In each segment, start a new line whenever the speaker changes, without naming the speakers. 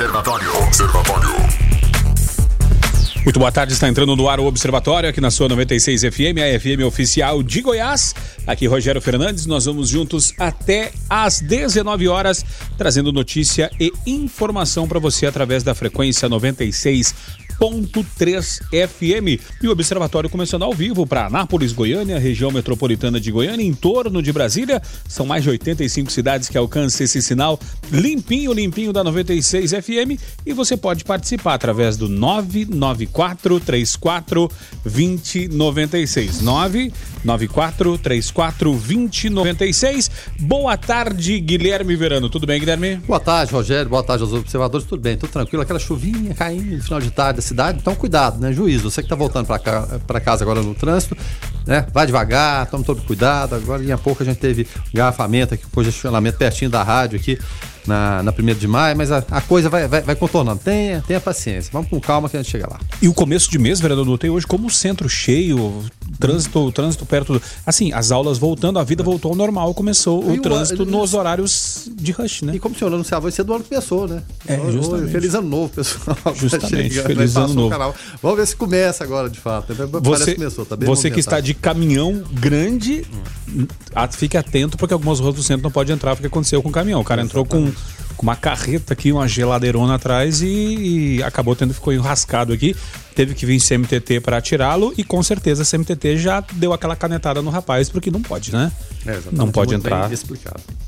Observatório. Observatório.
Muito boa tarde, está entrando no ar o Observatório aqui na sua 96 FM, a FM oficial de Goiás. Aqui Rogério Fernandes, nós vamos juntos até às 19 horas, trazendo notícia e informação para você através da frequência 96 101.3 FM. E o Observatório começando ao vivo para Anápolis, Goiânia, região metropolitana de Goiânia, em torno de Brasília. São mais de 85 cidades que alcançam esse sinal limpinho, limpinho da 96 FM. E você pode participar através do 994 34 2096. 994 34 2096. Boa tarde, Guilherme Verano. Tudo bem, Guilherme?
Boa tarde, Rogério. Boa tarde aos observadores. Tudo bem, tudo tranquilo. Aquela chuvinha caindo no final de tarde cidade, então cuidado, né? Juízo. Você que está voltando para casa agora no trânsito, né? Vai devagar, tome todo cuidado. Agora, em pouco, a gente teve engarrafamento aqui, congestionamento pertinho da rádio aqui na, na 1 de maio, mas a, a coisa vai, vai, vai, contornando. Tenha, tenha paciência. Vamos com calma que a gente chega lá.
E o começo de mês, vereador, tem hoje como centro cheio, trânsito, trânsito perto. Do, assim, as aulas voltando, a vida voltou ao normal, começou o, o trânsito nos horários de rush, né?
E como o senhor anunciava, vai ser do ano que começou, né?
É, justamente.
Feliz ano novo, pessoal.
Justamente, feliz ano novo.
Vamos ver se começa agora, de fato.
Você, começou, tá você que está de caminhão grande, fique atento, porque algumas ruas do centro não pode entrar, porque aconteceu com o caminhão. O cara entrou com com uma carreta aqui, uma geladeirona atrás e, e acabou tendo ficou enrascado aqui. Teve que vir CMTT para tirá-lo e com certeza a CMTT já deu aquela canetada no rapaz porque não pode, né? É, não pode entrar.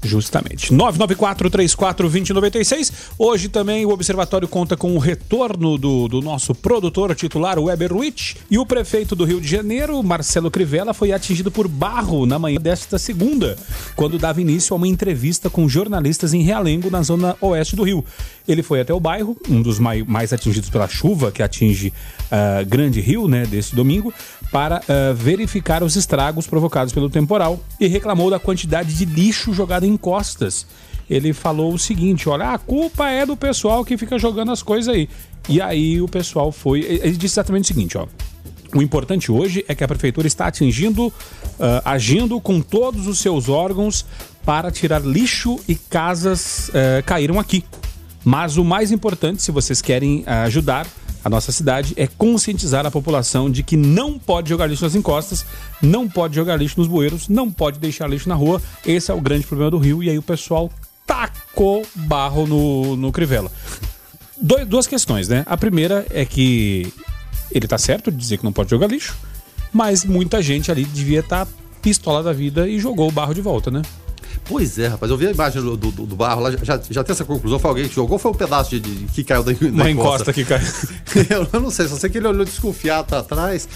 Justamente. 994-34-2096. Hoje também o Observatório conta com o retorno do, do nosso produtor titular, Weber Witt, e o prefeito do Rio de Janeiro, Marcelo Crivella, foi atingido por barro na manhã desta segunda, quando dava início a uma entrevista com jornalistas em Realengo, na zona oeste do Rio. Ele foi até o bairro, um dos mai, mais atingidos pela chuva que atinge uh, Grande Rio, né, desse domingo, para uh, verificar os estragos provocados pelo temporal e reclamou da quantidade de lixo jogado em costas. Ele falou o seguinte: olha, a culpa é do pessoal que fica jogando as coisas aí. E aí o pessoal foi. Ele disse exatamente o seguinte: ó. O importante hoje é que a prefeitura está atingindo, uh, agindo com todos os seus órgãos para tirar lixo e casas uh, caíram aqui. Mas o mais importante, se vocês querem ajudar, a nossa cidade é conscientizar a população de que não pode jogar lixo nas encostas, não pode jogar lixo nos bueiros, não pode deixar lixo na rua. Esse é o grande problema do Rio. E aí o pessoal tacou barro no, no Crivella. Do, duas questões, né? A primeira é que ele tá certo de dizer que não pode jogar lixo, mas muita gente ali devia estar tá pistola da vida e jogou o barro de volta, né?
Pois é, rapaz. Eu vi a imagem do, do, do barro lá, já, já tem essa conclusão. Foi alguém que jogou ou foi um pedaço de, de que caiu da, da
Uma encosta, encosta que caiu.
eu não sei, só sei que ele olhou desconfiado para trás.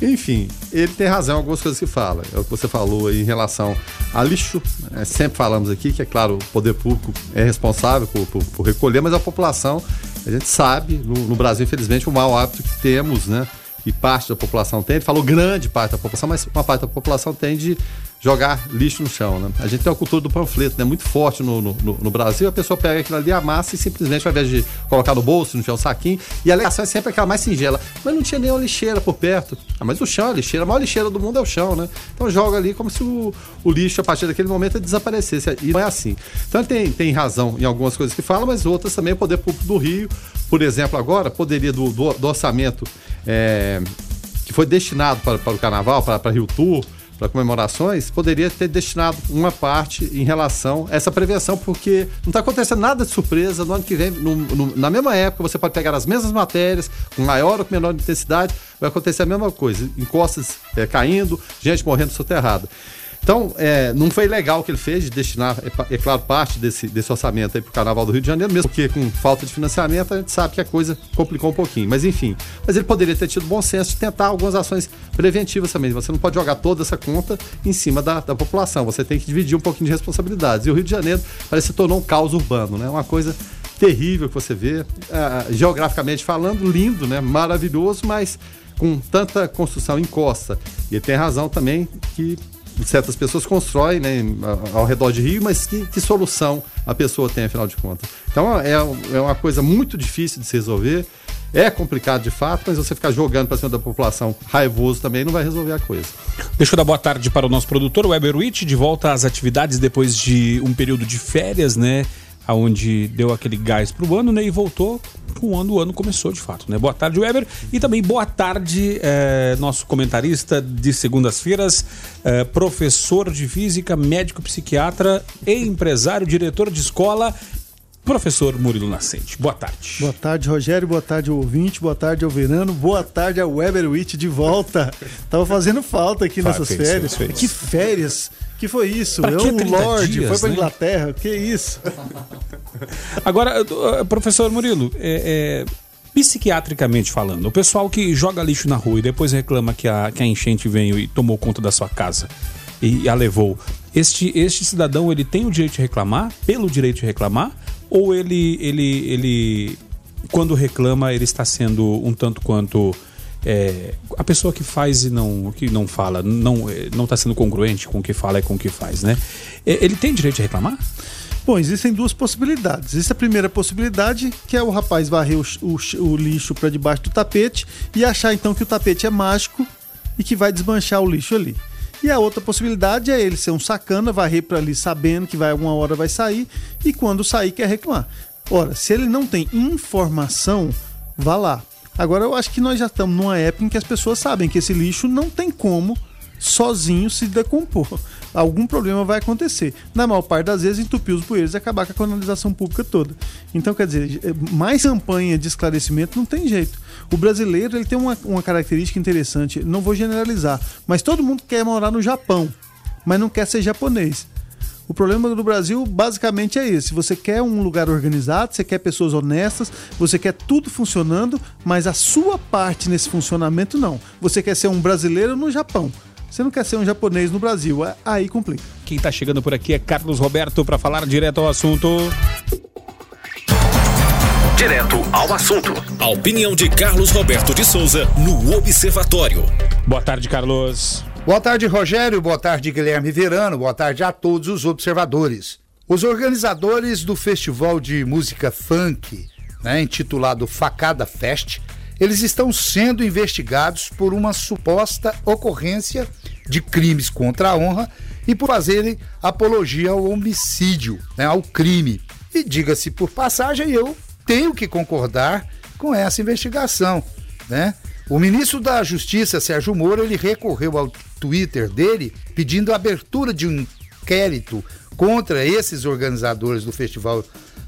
Enfim, ele tem razão em algumas coisas que fala. É o que você falou aí em relação a lixo. É, sempre falamos aqui que, é claro, o poder público é responsável por, por, por recolher, mas a população, a gente sabe, no, no Brasil, infelizmente, o mau hábito que temos, né? E parte da população tem, ele falou grande parte da população, mas uma parte da população tem de jogar lixo no chão, né? A gente tem uma cultura do panfleto, né? Muito forte no, no, no, Brasil. A pessoa pega aquilo ali, amassa e simplesmente, ao invés de colocar no bolso, no chão, saquinho, e a alegação é sempre aquela mais singela. Mas não tinha nem uma lixeira por perto. Ah, mas o chão é a lixeira. A maior lixeira do mundo é o chão, né? Então joga ali como se o, o lixo, a partir daquele momento, desaparecesse. E não é assim. Então ele tem, tem razão em algumas coisas que fala, mas outras também. O poder público do Rio, por exemplo, agora, poderia do, do, do orçamento é, que foi destinado para, para o carnaval, para, para Rio Tour, para comemorações, poderia ter destinado uma parte em relação a essa prevenção, porque não está acontecendo nada de surpresa. No ano que vem, no, no, na mesma época, você pode pegar as mesmas matérias, com maior ou menor intensidade, vai acontecer a mesma coisa. Encostas é, caindo, gente morrendo soterrada. Então, é, não foi legal o que ele fez de destinar, é, é claro, parte desse, desse orçamento para o Carnaval do Rio de Janeiro, mesmo porque com falta de financiamento a gente sabe que a coisa complicou um pouquinho. Mas enfim, mas ele poderia ter tido bom senso de tentar algumas ações preventivas também. Você não pode jogar toda essa conta em cima da, da população, você tem que dividir um pouquinho de responsabilidades. E o Rio de Janeiro parece que se tornou um caos urbano, né? Uma coisa terrível que você vê, uh, geograficamente falando, lindo, né? Maravilhoso, mas com tanta construção em costa. E tem razão também que certas pessoas constroem né, ao redor de Rio, mas que, que solução a pessoa tem, afinal de contas? Então é, é uma coisa muito difícil de se resolver. É complicado de fato, mas você ficar jogando para cima da população raivoso também não vai resolver a coisa.
Deixa eu dar boa tarde para o nosso produtor, Weber Witt, de volta às atividades depois de um período de férias, né? Aonde deu aquele gás pro ano, né? E voltou com o ano, o ano começou de fato, né? Boa tarde, Weber. E também boa tarde, é, nosso comentarista de segundas-feiras, é, professor de física, médico psiquiatra e empresário, diretor de escola professor Murilo Nascente. Boa tarde.
Boa tarde, Rogério. Boa tarde, ouvinte. Boa tarde, ao Verano. Boa tarde, ao Weber Witt de volta. Tava fazendo falta aqui nessas fez, férias. Fez, fez. Que férias! Que foi isso? Pra
Eu, um Lorde,
dias, foi pra né? Inglaterra. Que isso?
Agora, eh, professor Murilo, é, é, psiquiatricamente falando, o pessoal que joga lixo na rua e depois reclama que a, que a enchente veio e tomou conta da sua casa e a levou, este, este cidadão ele tem o direito de reclamar, pelo direito de reclamar, ou ele, ele, ele quando reclama, ele está sendo um tanto quanto é, a pessoa que faz e não que não fala, não é, não está sendo congruente com o que fala e com o que faz, né? É, ele tem direito de reclamar?
Bom, existem duas possibilidades. Existe a primeira possibilidade, que é o rapaz varrer o, o, o lixo para debaixo do tapete e achar então que o tapete é mágico e que vai desmanchar o lixo ali. E a outra possibilidade é ele ser um sacana, varrer para ali sabendo que vai alguma hora vai sair e quando sair quer reclamar. Ora, se ele não tem informação, vá lá. Agora eu acho que nós já estamos numa época em que as pessoas sabem que esse lixo não tem como sozinho se decompor. Algum problema vai acontecer. Na maior parte das vezes, entupir os bueiros e acabar com a canalização pública toda. Então, quer dizer, mais campanha de esclarecimento não tem jeito. O brasileiro ele tem uma, uma característica interessante, não vou generalizar, mas todo mundo quer morar no Japão, mas não quer ser japonês. O problema do Brasil basicamente é esse. Você quer um lugar organizado, você quer pessoas honestas, você quer tudo funcionando, mas a sua parte nesse funcionamento não. Você quer ser um brasileiro no Japão. Você não quer ser um japonês no Brasil. É, aí complica.
Quem está chegando por aqui é Carlos Roberto para falar direto ao assunto.
Direto ao assunto. A opinião de Carlos Roberto de Souza no Observatório.
Boa tarde, Carlos.
Boa tarde, Rogério. Boa tarde, Guilherme Verano. Boa tarde a todos os observadores. Os organizadores do Festival de Música Funk, né, intitulado Facada Fest, eles estão sendo investigados por uma suposta ocorrência de crimes contra a honra e por fazerem apologia ao homicídio, né, ao crime. E diga-se por passagem, eu tenho que concordar com essa investigação, né? O ministro da Justiça, Sérgio Moro, ele recorreu ao Twitter dele pedindo a abertura de um inquérito contra esses organizadores do Festival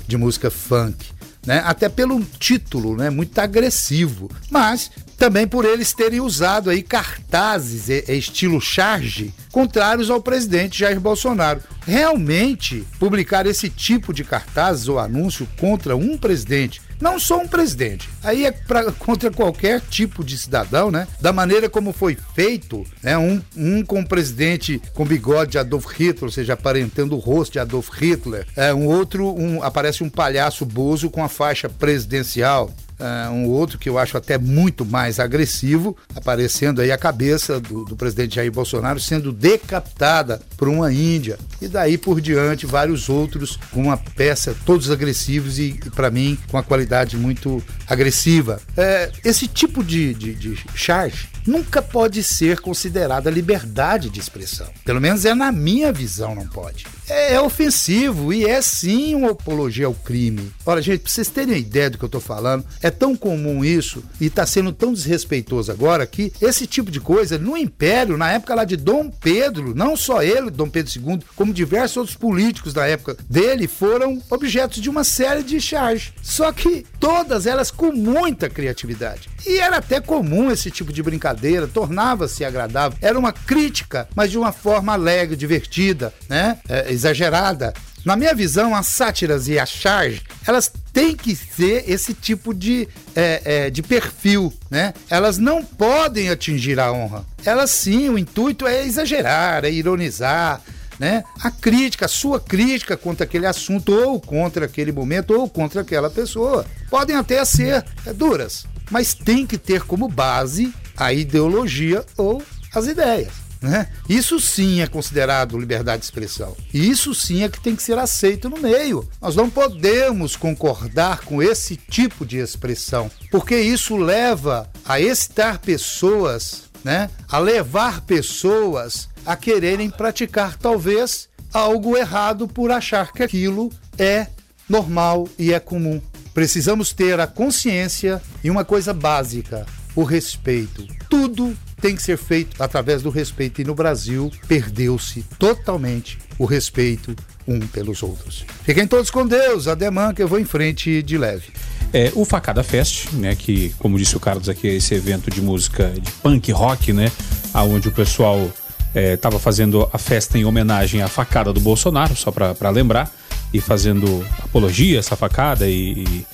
de Música Funk. Né? Até pelo título, né? Muito agressivo. Mas também por eles terem usado aí cartazes estilo charge contrários ao presidente Jair Bolsonaro. Realmente, publicar esse tipo de cartazes ou anúncio contra um presidente não só um presidente. Aí é pra, contra qualquer tipo de cidadão, né? Da maneira como foi feito, né? Um, um com o presidente com bigode de Adolf Hitler, ou seja, aparentando o rosto de Adolf Hitler. É, um outro, um, aparece um palhaço bozo com a faixa presidencial. Uh, um outro que eu acho até muito mais agressivo, aparecendo aí a cabeça do, do, presidente Jair Bolsonaro sendo decapitada por uma índia. E daí por diante, vários outros com uma peça, todos agressivos e, para mim, com uma qualidade muito agressiva. É, esse tipo de, de, de charge nunca pode ser considerada liberdade de expressão. Pelo menos é na minha visão, não pode. É, é ofensivo e é sim uma apologia ao crime. Olha, gente, pra vocês terem ideia do que eu tô falando, é tão comum isso e tá sendo tão desrespeitoso agora que esse tipo de coisa no Império, na época lá de Dom Pedro, não só ele, Dom Pedro II, como diversos outros políticos da época dele, foram objetos de uma série de charges. Só que todas elas com muita criatividade. E era até comum esse tipo de brincadeira, tornava-se agradável. Era uma crítica, mas de uma forma alegre, divertida, né? É, exagerada. Na minha visão, as sátiras e a charge, elas têm que ser esse tipo de, é, é, de perfil, né? Elas não podem atingir a honra. Elas sim, o intuito é exagerar, é ironizar, né? A crítica, a sua crítica contra aquele assunto, ou contra aquele momento, ou contra aquela pessoa. Podem até ser é, duras, mas tem que ter como base a ideologia ou as ideias. Né? Isso sim é considerado liberdade de expressão. E isso sim é que tem que ser aceito no meio. Nós não podemos concordar com esse tipo de expressão, porque isso leva a excitar pessoas, né? a levar pessoas a quererem praticar talvez algo errado por achar que aquilo é normal e é comum. Precisamos ter a consciência e uma coisa básica: o respeito. Tudo tem que ser feito através do respeito e no Brasil perdeu-se totalmente o respeito um pelos outros. Fiquem todos com Deus, ademã que eu vou em frente de leve.
É, o Facada Fest, né, que como disse o Carlos aqui, é esse evento de música de punk rock, né, aonde o pessoal estava é, fazendo a festa em homenagem à facada do Bolsonaro, só para lembrar, e fazendo apologia a essa facada e, e,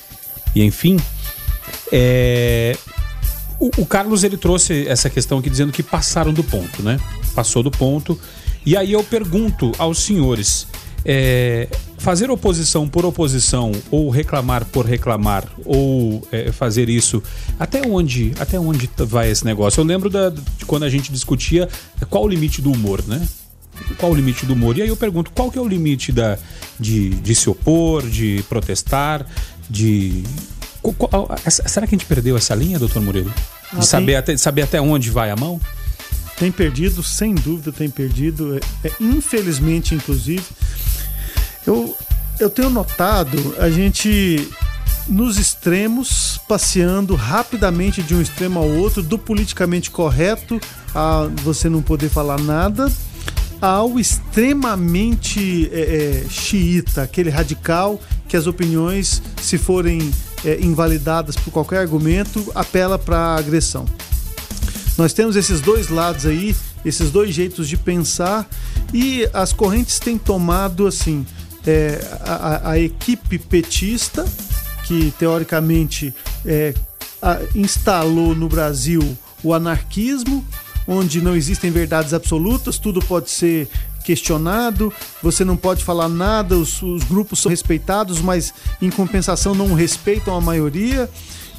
e enfim. É, o, o, Carlos ele trouxe essa questão aqui dizendo que passaram do ponto, né? Passou do ponto. E aí eu pergunto aos senhores: é, fazer oposição por oposição ou reclamar por reclamar ou é, fazer isso até onde até onde vai esse negócio eu lembro da, de quando a gente discutia qual o limite do humor né qual o limite do humor e aí eu pergunto qual que é o limite da de, de se opor de protestar de será que a gente perdeu essa linha doutor Murilo? De ah, saber até, saber até onde vai a mão?
Tem perdido sem dúvida tem perdido. É, é, infelizmente inclusive. Eu, eu tenho notado a gente nos extremos, passeando rapidamente de um extremo ao outro, do politicamente correto a você não poder falar nada, ao extremamente é, é, xiita, aquele radical que as opiniões, se forem é, invalidadas por qualquer argumento, apela para agressão. Nós temos esses dois lados aí, esses dois jeitos de pensar e as correntes têm tomado assim é, a, a, equipe petista, que teoricamente é, a, instalou no Brasil o anarquismo, onde não existem verdades absolutas, tudo pode ser questionado, você não pode falar nada, os, os grupos são respeitados, mas em compensação não respeitam a maioria.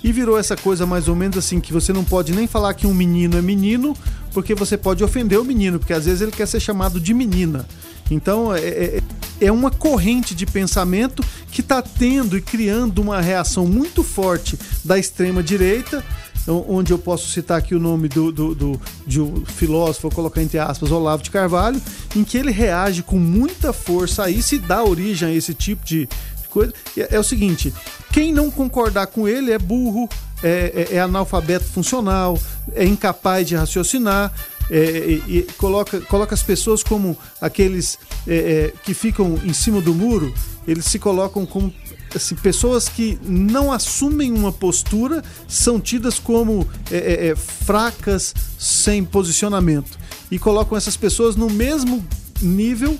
E virou essa coisa mais ou menos assim que você não pode nem falar que um menino é menino, porque você pode ofender o menino, porque às vezes ele quer ser chamado de menina. Então é, é, é uma corrente de pensamento que está tendo e criando uma reação muito forte da extrema direita onde eu posso citar aqui o nome do, do, do, de um filósofo, vou colocar entre aspas, Olavo de Carvalho, em que ele reage com muita força a isso e dá origem a esse tipo de coisa. É, é o seguinte: quem não concordar com ele é burro, é, é, é analfabeto funcional, é incapaz de raciocinar, é, coloca, coloca as pessoas como aqueles é, é, que ficam em cima do muro, eles se colocam como assim, pessoas que não assumem uma postura, são tidas como é, é, é, fracas, sem posicionamento. E colocam essas pessoas no mesmo nível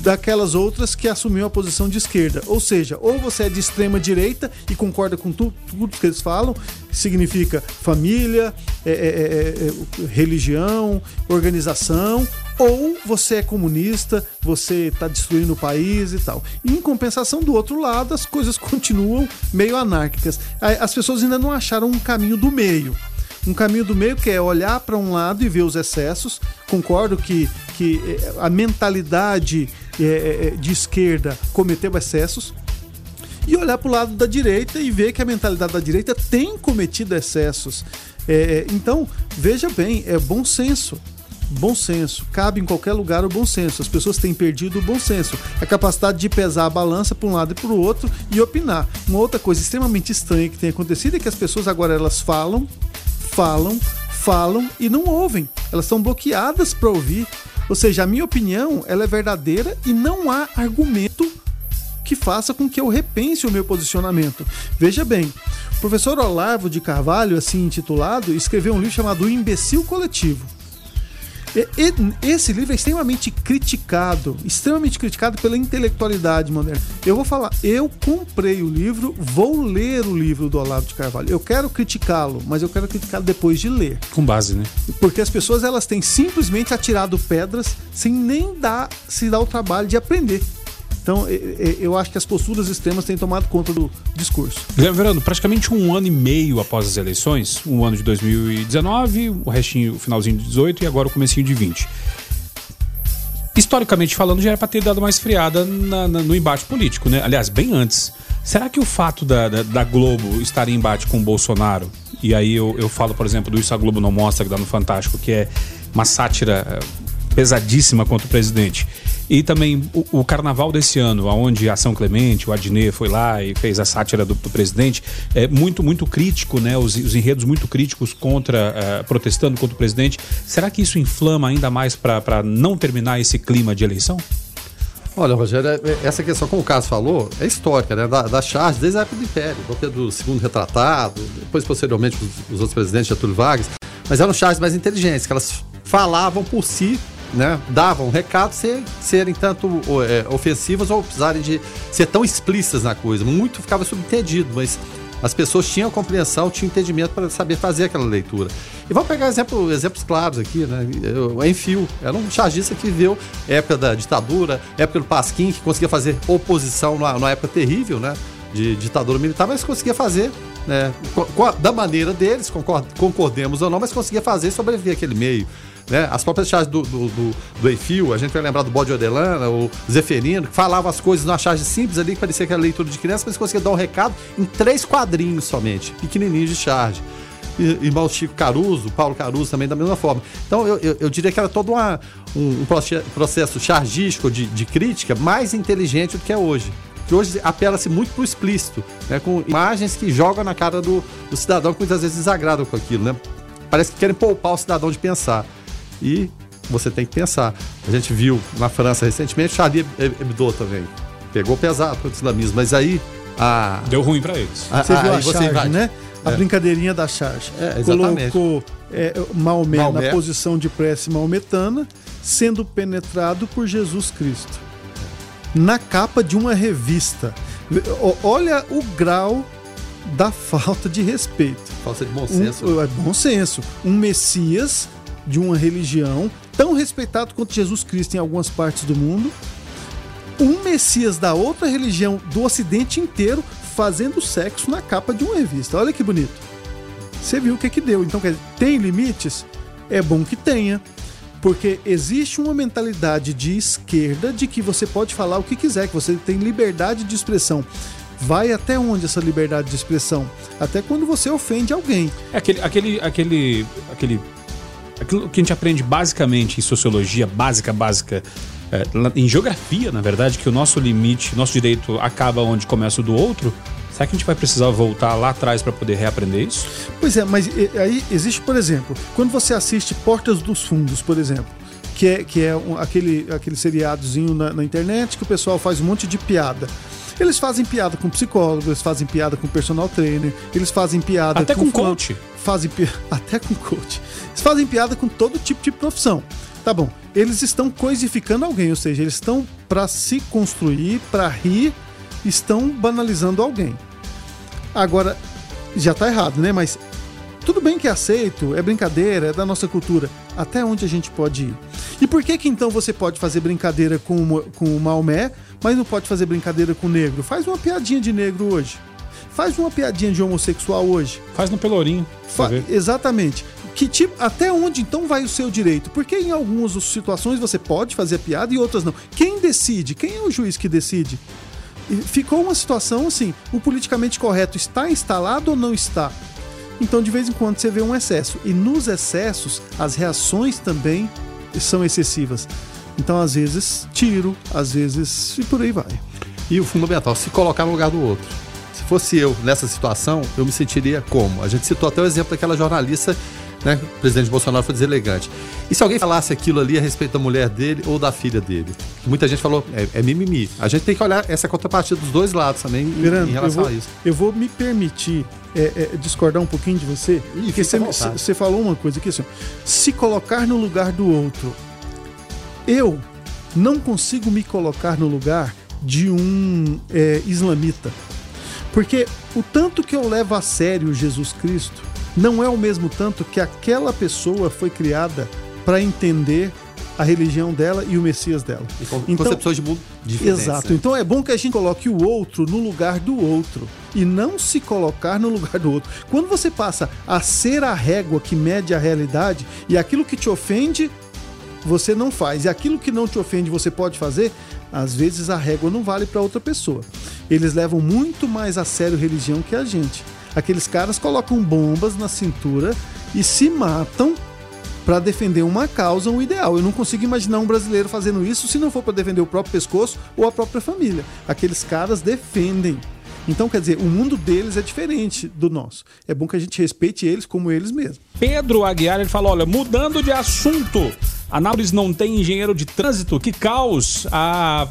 daquelas outras que assumiu a posição de esquerda. Ou seja, ou você é de extrema direita e concorda com tu, tudo que eles falam, que significa família, é, é, é, é religião, organização, ou você é comunista, você está destruindo o país e tal. E, em compensação, do outro lado, as coisas continuam meio anárquicas. As pessoas ainda não acharam um caminho do meio um caminho do meio que é olhar para um lado e ver os excessos. Concordo que, que eh, a mentalidade é, de esquerda cometeu excessos. E olhar para o lado da direita e ver que a mentalidade da direita tem cometido excessos. É, então, veja bem, é bom senso bom senso. Cabe em qualquer lugar o bom senso. As pessoas têm perdido o bom senso. A capacidade de pesar a balança para um lado e para o outro e opinar. Uma outra coisa extremamente estranha que tem acontecido é que as pessoas agora elas falam, falam, falam e não ouvem. Elas são bloqueadas para ouvir. Ou seja, a minha opinião ela é verdadeira e não há argumento que faça com que eu repense o meu posicionamento. Veja bem, o professor Olavo de Carvalho, assim intitulado, escreveu um livro chamado O Imbecil Coletivo. Esse livro é extremamente criticado, extremamente criticado pela intelectualidade moderna. Eu vou falar, eu comprei o livro, vou ler o livro do Olavo de Carvalho. Eu quero criticá-lo, mas eu quero criticá-lo depois de ler.
Com base, né?
Porque as pessoas elas têm simplesmente atirado pedras sem nem dar, se dar o trabalho de aprender. Então, eu acho que as posturas extremas têm tomado conta do discurso.
Verano, praticamente um ano e meio após as eleições, um ano de 2019, o restinho, o finalzinho de 18 e agora o comecinho de 20. Historicamente falando, já era para ter dado uma esfriada na, na, no embate político, né? Aliás, bem antes. Será que o fato da, da, da Globo estar em embate com o Bolsonaro, e aí eu, eu falo, por exemplo, do Isso a Globo Não Mostra, que dá no Fantástico, que é uma sátira pesadíssima contra o presidente. E também o, o carnaval desse ano, onde a Ação Clemente, o Adnet foi lá e fez a sátira do, do presidente, é muito, muito crítico, né? Os, os enredos muito críticos contra, uh, protestando contra o presidente. Será que isso inflama ainda mais para não terminar esse clima de eleição?
Olha, Rogério, é, é, essa questão, como o Carlos falou, é histórica, né? Da, da charge desde a época do Império, do Pedro II retratado, depois, posteriormente, os, os outros presidentes, Getúlio Vargas. Mas eram charges mais inteligentes, que elas falavam por si né, davam recado sem serem tanto é, ofensivas ou precisarem de ser tão explícitas na coisa. Muito ficava subentendido, mas as pessoas tinham compreensão, tinham entendimento para saber fazer aquela leitura. E vamos pegar exemplo, exemplos claros aqui, né? O Enfio era um chargista que viveu época da ditadura, época do Pasquim, que conseguia fazer oposição numa, numa época terrível, né? De ditadura militar, mas conseguia fazer né, da maneira deles, concordemos ou não, mas conseguia fazer sobreviver aquele meio. Né? As próprias charges do, do, do, do Eiffel, a gente vai lembrar do Bode Odelana, o Zeferino, que falava as coisas numa charge simples ali, que parecia que era leitura de criança, mas conseguia dar um recado em três quadrinhos somente, pequenininhos de charge. Irmão Chico Caruso, Paulo Caruso também da mesma forma. Então eu, eu, eu diria que era todo uma, um, um processo chargístico de, de crítica mais inteligente do que é hoje que hoje apela-se muito para o explícito, né, com imagens que jogam na cara do, do, cidadão que muitas vezes desagradam com aquilo. Né? Parece que querem poupar o cidadão de pensar. E você tem que pensar. A gente viu na França recentemente, Charlie Hebdo também. Pegou pesado contra o islamismo, mas aí a...
Deu ruim para eles.
A, você viu a charge, invade. né? A é. brincadeirinha da charge.
É, exatamente.
Colocou é, Maomé, Maomé na posição de prece maometana, sendo penetrado por Jesus Cristo. Na capa de uma revista. Olha o grau da falta de respeito.
Falta de bom senso.
Um, é bom senso. Um Messias de uma religião tão respeitado quanto Jesus Cristo em algumas partes do mundo, um Messias da outra religião do Ocidente inteiro fazendo sexo na capa de uma revista. Olha que bonito. Você viu o que que deu. Então, quer dizer, tem limites? É bom que tenha. Porque existe uma mentalidade de esquerda de que você pode falar o que quiser, que você tem liberdade de expressão. Vai até onde essa liberdade de expressão? Até quando você ofende alguém.
É aquele, aquele, aquele, aquele aquilo que a gente aprende basicamente em sociologia, básica, básica, é, em geografia, na verdade, que o nosso limite, nosso direito acaba onde começa o do outro. Será que a gente vai precisar voltar lá atrás para poder reaprender isso?
Pois é, mas aí existe, por exemplo, quando você assiste Portas dos Fundos, por exemplo, que é, que é um, aquele, aquele seriadozinho na, na internet que o pessoal faz um monte de piada. Eles fazem piada com psicólogo, eles fazem piada com personal trainer, eles fazem piada
até com, com coach.
Fazem pi... até com coach. Eles fazem piada com todo tipo de profissão. Tá bom. Eles estão coisificando alguém, ou seja, eles estão para se construir, para rir, estão banalizando alguém. Agora, já tá errado, né? Mas tudo bem que é aceito, é brincadeira, é da nossa cultura. Até onde a gente pode ir? E por que que então você pode fazer brincadeira com, com o Maomé, mas não pode fazer brincadeira com o negro? Faz uma piadinha de negro hoje. Faz uma piadinha de homossexual hoje.
Faz no Pelourinho.
Fa exatamente. Que tipo, até onde então vai o seu direito? Porque em algumas situações você pode fazer a piada e outras não. Quem decide? Quem é o juiz que decide? Ficou uma situação assim: o politicamente correto está instalado ou não está? Então, de vez em quando, você vê um excesso. E nos excessos, as reações também são excessivas. Então, às vezes, tiro, às vezes, e por aí vai.
E o fundamental, se colocar no lugar do outro. Se fosse eu nessa situação, eu me sentiria como? A gente citou até o exemplo daquela jornalista, né? O presidente Bolsonaro foi deselegante. E se alguém falasse aquilo ali a respeito da mulher dele ou da filha dele? Muita gente falou, é, é mimimi. A gente tem que olhar essa contrapartida dos dois lados também em, em relação
vou,
a isso.
Eu vou me permitir é, é, discordar um pouquinho de você. Ih, porque você, falou uma coisa aqui assim: se colocar no lugar do outro eu não consigo me colocar no lugar de um é, islamita. Porque o tanto que eu levo a sério Jesus Cristo não é o mesmo tanto que aquela pessoa foi criada para entender a religião dela e o Messias dela.
E então, concepções de mundo diferentes.
Exato. Né? Então é bom que a gente coloque o outro no lugar do outro e não se colocar no lugar do outro. Quando você passa a ser a régua que mede a realidade e aquilo que te ofende você não faz. E aquilo que não te ofende você pode fazer, às vezes a régua não vale para outra pessoa. Eles levam muito mais a sério religião que a gente. Aqueles caras colocam bombas na cintura e se matam para defender uma causa, um ideal. Eu não consigo imaginar um brasileiro fazendo isso se não for para defender o próprio pescoço ou a própria família. Aqueles caras defendem. Então, quer dizer, o mundo deles é diferente do nosso. É bom que a gente respeite eles como eles mesmos.
Pedro Aguiar, ele falou, olha, mudando de assunto, Anápolis não tem engenheiro de trânsito, que caos! A...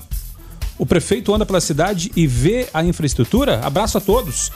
O prefeito anda pela cidade e vê a infraestrutura? Abraço a todos.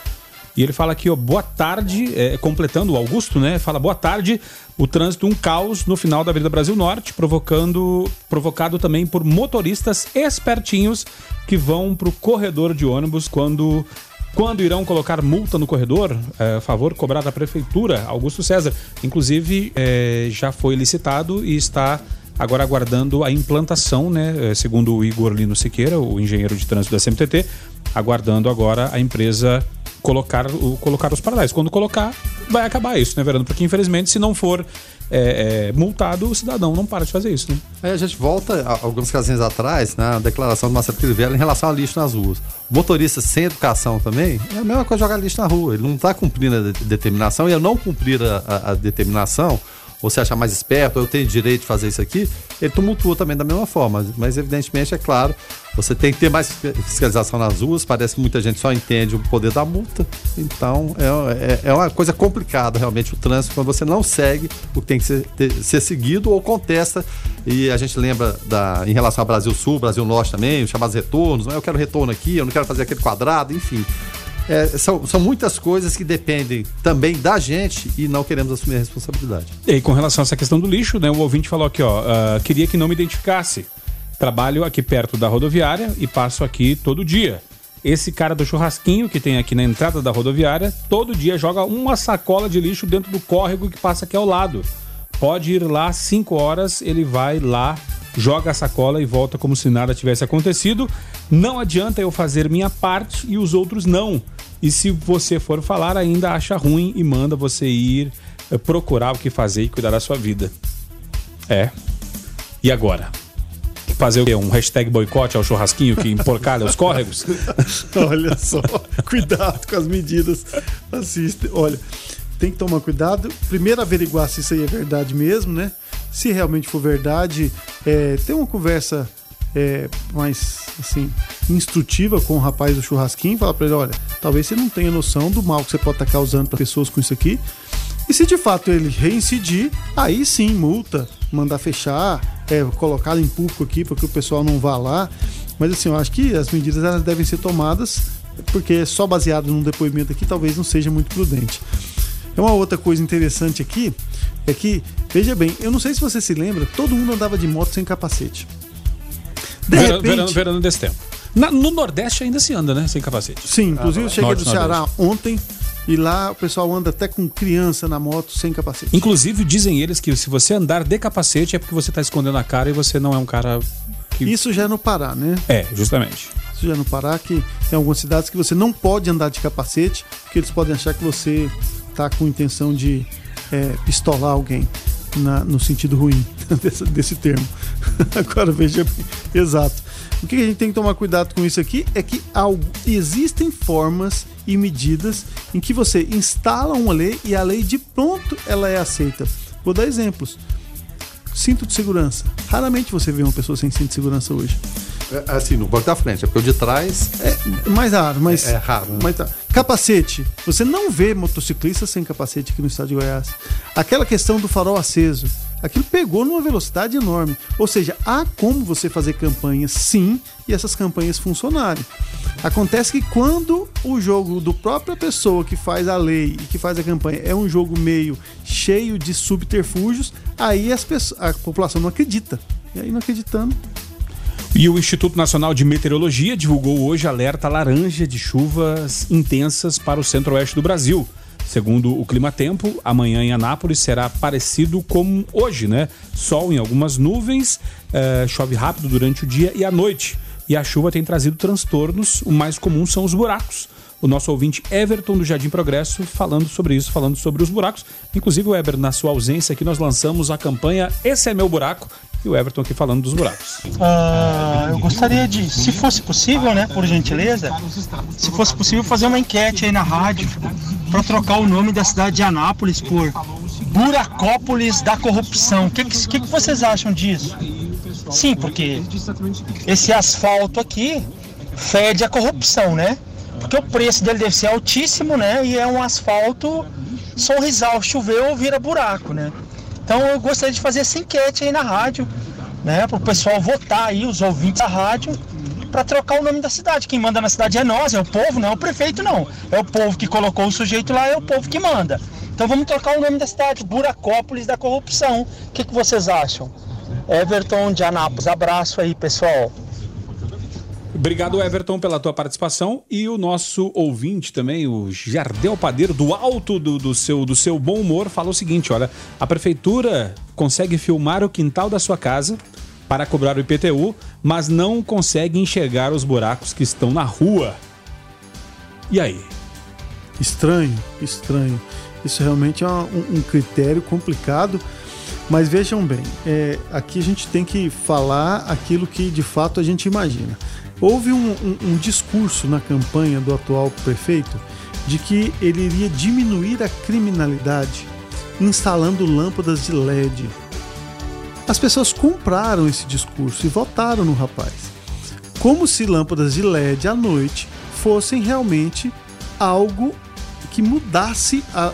E ele fala aqui, ó, boa tarde, é, completando o Augusto, né? Fala boa tarde, o trânsito um caos no final da Avenida Brasil Norte, provocando provocado também por motoristas espertinhos que vão para o corredor de ônibus quando quando irão colocar multa no corredor, é, favor cobrar da prefeitura, Augusto César. Inclusive, é, já foi licitado e está agora aguardando a implantação, né? É, segundo o Igor Lino Siqueira, o engenheiro de trânsito da CMTT, aguardando agora a empresa colocar, o, colocar os paralelos. Quando colocar, vai acabar isso, né, Verano? Porque infelizmente, se não for é, é, multado, o cidadão não para de fazer isso, né?
Aí a gente volta a, alguns casinhos atrás, na né, declaração do Marcelo Crivella em relação ao lixo nas ruas. O motorista sem educação também é a mesma coisa jogar lixo na rua. Ele não está cumprindo a determinação e ao não cumprir a, a, a determinação, você achar mais esperto, eu tenho direito de fazer isso aqui, ele tumultua também da mesma forma. Mas, evidentemente, é claro, você tem que ter mais fiscalização nas ruas, parece que muita gente só entende o poder da multa. Então, é, é, é uma coisa complicada, realmente, o trânsito, quando você não segue o que tem que ser, ter, ser seguido ou contesta. E a gente lembra da, em relação ao Brasil Sul, Brasil Norte também, os chamados retornos, eu quero retorno aqui, eu não quero fazer aquele quadrado, enfim. É, são, são muitas coisas que dependem também da gente e não queremos assumir a responsabilidade.
E aí, com relação a essa questão do lixo, né, o ouvinte falou aqui, ó, uh, queria que não me identificasse. Trabalho aqui perto da rodoviária e passo aqui todo dia. Esse cara do churrasquinho que tem aqui na entrada da rodoviária, todo dia joga uma sacola de lixo dentro do córrego que passa aqui ao lado. Pode ir lá 5 horas, ele vai lá, joga a sacola e volta como se nada tivesse acontecido. Não adianta eu fazer minha parte e os outros não. E se você for falar, ainda acha ruim e manda você ir eh, procurar o que fazer e cuidar da sua vida. É. E agora? Fazer o quê? Um hashtag boicote ao churrasquinho que emporcalha os córregos?
Olha só, cuidado com as medidas. Assiste. Olha, tem que tomar cuidado. Primeiro averiguar se isso aí é verdade mesmo, né? Se realmente for verdade, é, ter uma conversa é, mais assim instrutiva com o rapaz do churrasquinho, falar para ele, olha, talvez você não tenha noção do mal que você pode estar tá causando para pessoas com isso aqui. E se de fato ele reincidir, aí sim multa, mandar fechar, é, colocar em público aqui para que o pessoal não vá lá. Mas assim, eu acho que as medidas elas devem ser tomadas porque só baseado num depoimento aqui talvez não seja muito prudente. É uma outra coisa interessante aqui é que, veja bem, eu não sei se você se lembra, todo mundo andava de moto sem capacete.
De verano, repente... verano, verano desse tempo. Na, no Nordeste ainda se anda, né? Sem capacete.
Sim, inclusive ah, eu cheguei Norte, do Ceará Nordeste. ontem e lá o pessoal anda até com criança na moto sem capacete.
Inclusive, dizem eles que se você andar de capacete é porque você está escondendo a cara e você não é um cara.
Que... Isso já é no Pará, né?
É, justamente.
Isso já é no Pará, que tem algumas cidades que você não pode andar de capacete, porque eles podem achar que você está com intenção de é, pistolar alguém na, no sentido ruim desse, desse termo. Agora veja bem, exato. O que a gente tem que tomar cuidado com isso aqui é que algo, existem formas e medidas em que você instala uma lei e a lei de pronto ela é aceita. Vou dar exemplos. Cinto de segurança. Raramente você vê uma pessoa sem cinto de segurança hoje.
É, assim, no banco da frente, é porque o de trás.
É mais raro, mas.
É, é raro. Né?
Mas tá. Capacete. Você não vê motociclista sem capacete aqui no estado de Goiás. Aquela questão do farol aceso. Aquilo pegou numa velocidade enorme. Ou seja, há como você fazer campanhas sim e essas campanhas funcionarem. Acontece que quando o jogo do própria pessoa que faz a lei e que faz a campanha é um jogo meio cheio de subterfúgios, aí as pessoas, a população não acredita. E aí não acreditando,
e o Instituto Nacional de Meteorologia divulgou hoje alerta laranja de chuvas intensas para o centro-oeste do Brasil. Segundo o Clima Tempo, amanhã em Anápolis será parecido com hoje, né? Sol em algumas nuvens, eh, chove rápido durante o dia e a noite. E a chuva tem trazido transtornos, o mais comum são os buracos o nosso ouvinte Everton do Jardim Progresso falando sobre isso, falando sobre os buracos. Inclusive, o Eber, na sua ausência aqui, nós lançamos a campanha Esse é Meu Buraco. E o Everton aqui falando dos buracos.
Uh, eu gostaria de, se fosse possível, né, por gentileza, se fosse possível fazer uma enquete aí na rádio para trocar o nome da cidade de Anápolis por buracópolis da corrupção. O que, que, que vocês acham disso? Sim, porque esse asfalto aqui fede a corrupção, né? Porque o preço dele deve ser altíssimo, né? E é um asfalto sorrisal, choveu, vira buraco, né? Então eu gostaria de fazer essa enquete aí na rádio, né? Para o pessoal votar aí, os ouvintes da rádio, para trocar o nome da cidade. Quem manda na cidade é nós, é o povo, não é o prefeito, não. É o povo que colocou o sujeito lá, é o povo que manda. Então vamos trocar o nome da cidade, Buracópolis da Corrupção. O que, que vocês acham? Everton de Anápolis, abraço aí, pessoal.
Obrigado, Everton, pela tua participação. E o nosso ouvinte também, o Jardel Padeiro, do alto do, do, seu, do seu bom humor, fala o seguinte: olha, a prefeitura consegue filmar o quintal da sua casa para cobrar o IPTU, mas não consegue enxergar os buracos que estão na rua. E aí?
Estranho, estranho. Isso realmente é um, um critério complicado. Mas vejam bem, é, aqui a gente tem que falar aquilo que de fato a gente imagina. Houve um, um, um discurso na campanha do atual prefeito de que ele iria diminuir a criminalidade instalando lâmpadas de LED. As pessoas compraram esse discurso e votaram no rapaz. Como se lâmpadas de LED à noite fossem realmente algo que mudasse a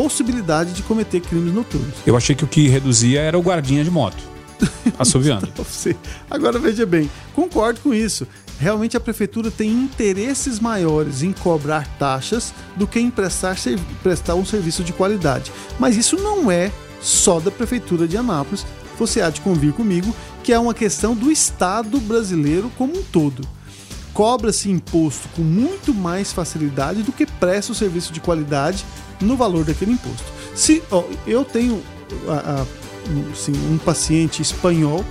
possibilidade de cometer crimes noturnos.
Eu achei que o que reduzia era o guardinha de moto. Assoviando.
Agora veja bem, concordo com isso. Realmente a prefeitura tem interesses maiores em cobrar taxas do que em prestar, prestar um serviço de qualidade. Mas isso não é só da prefeitura de Anápolis. Você há de convir comigo que é uma questão do Estado brasileiro como um todo. Cobra-se imposto com muito mais facilidade do que presta o serviço de qualidade no valor daquele imposto. Se ó, eu tenho a, a, assim, um paciente espanhol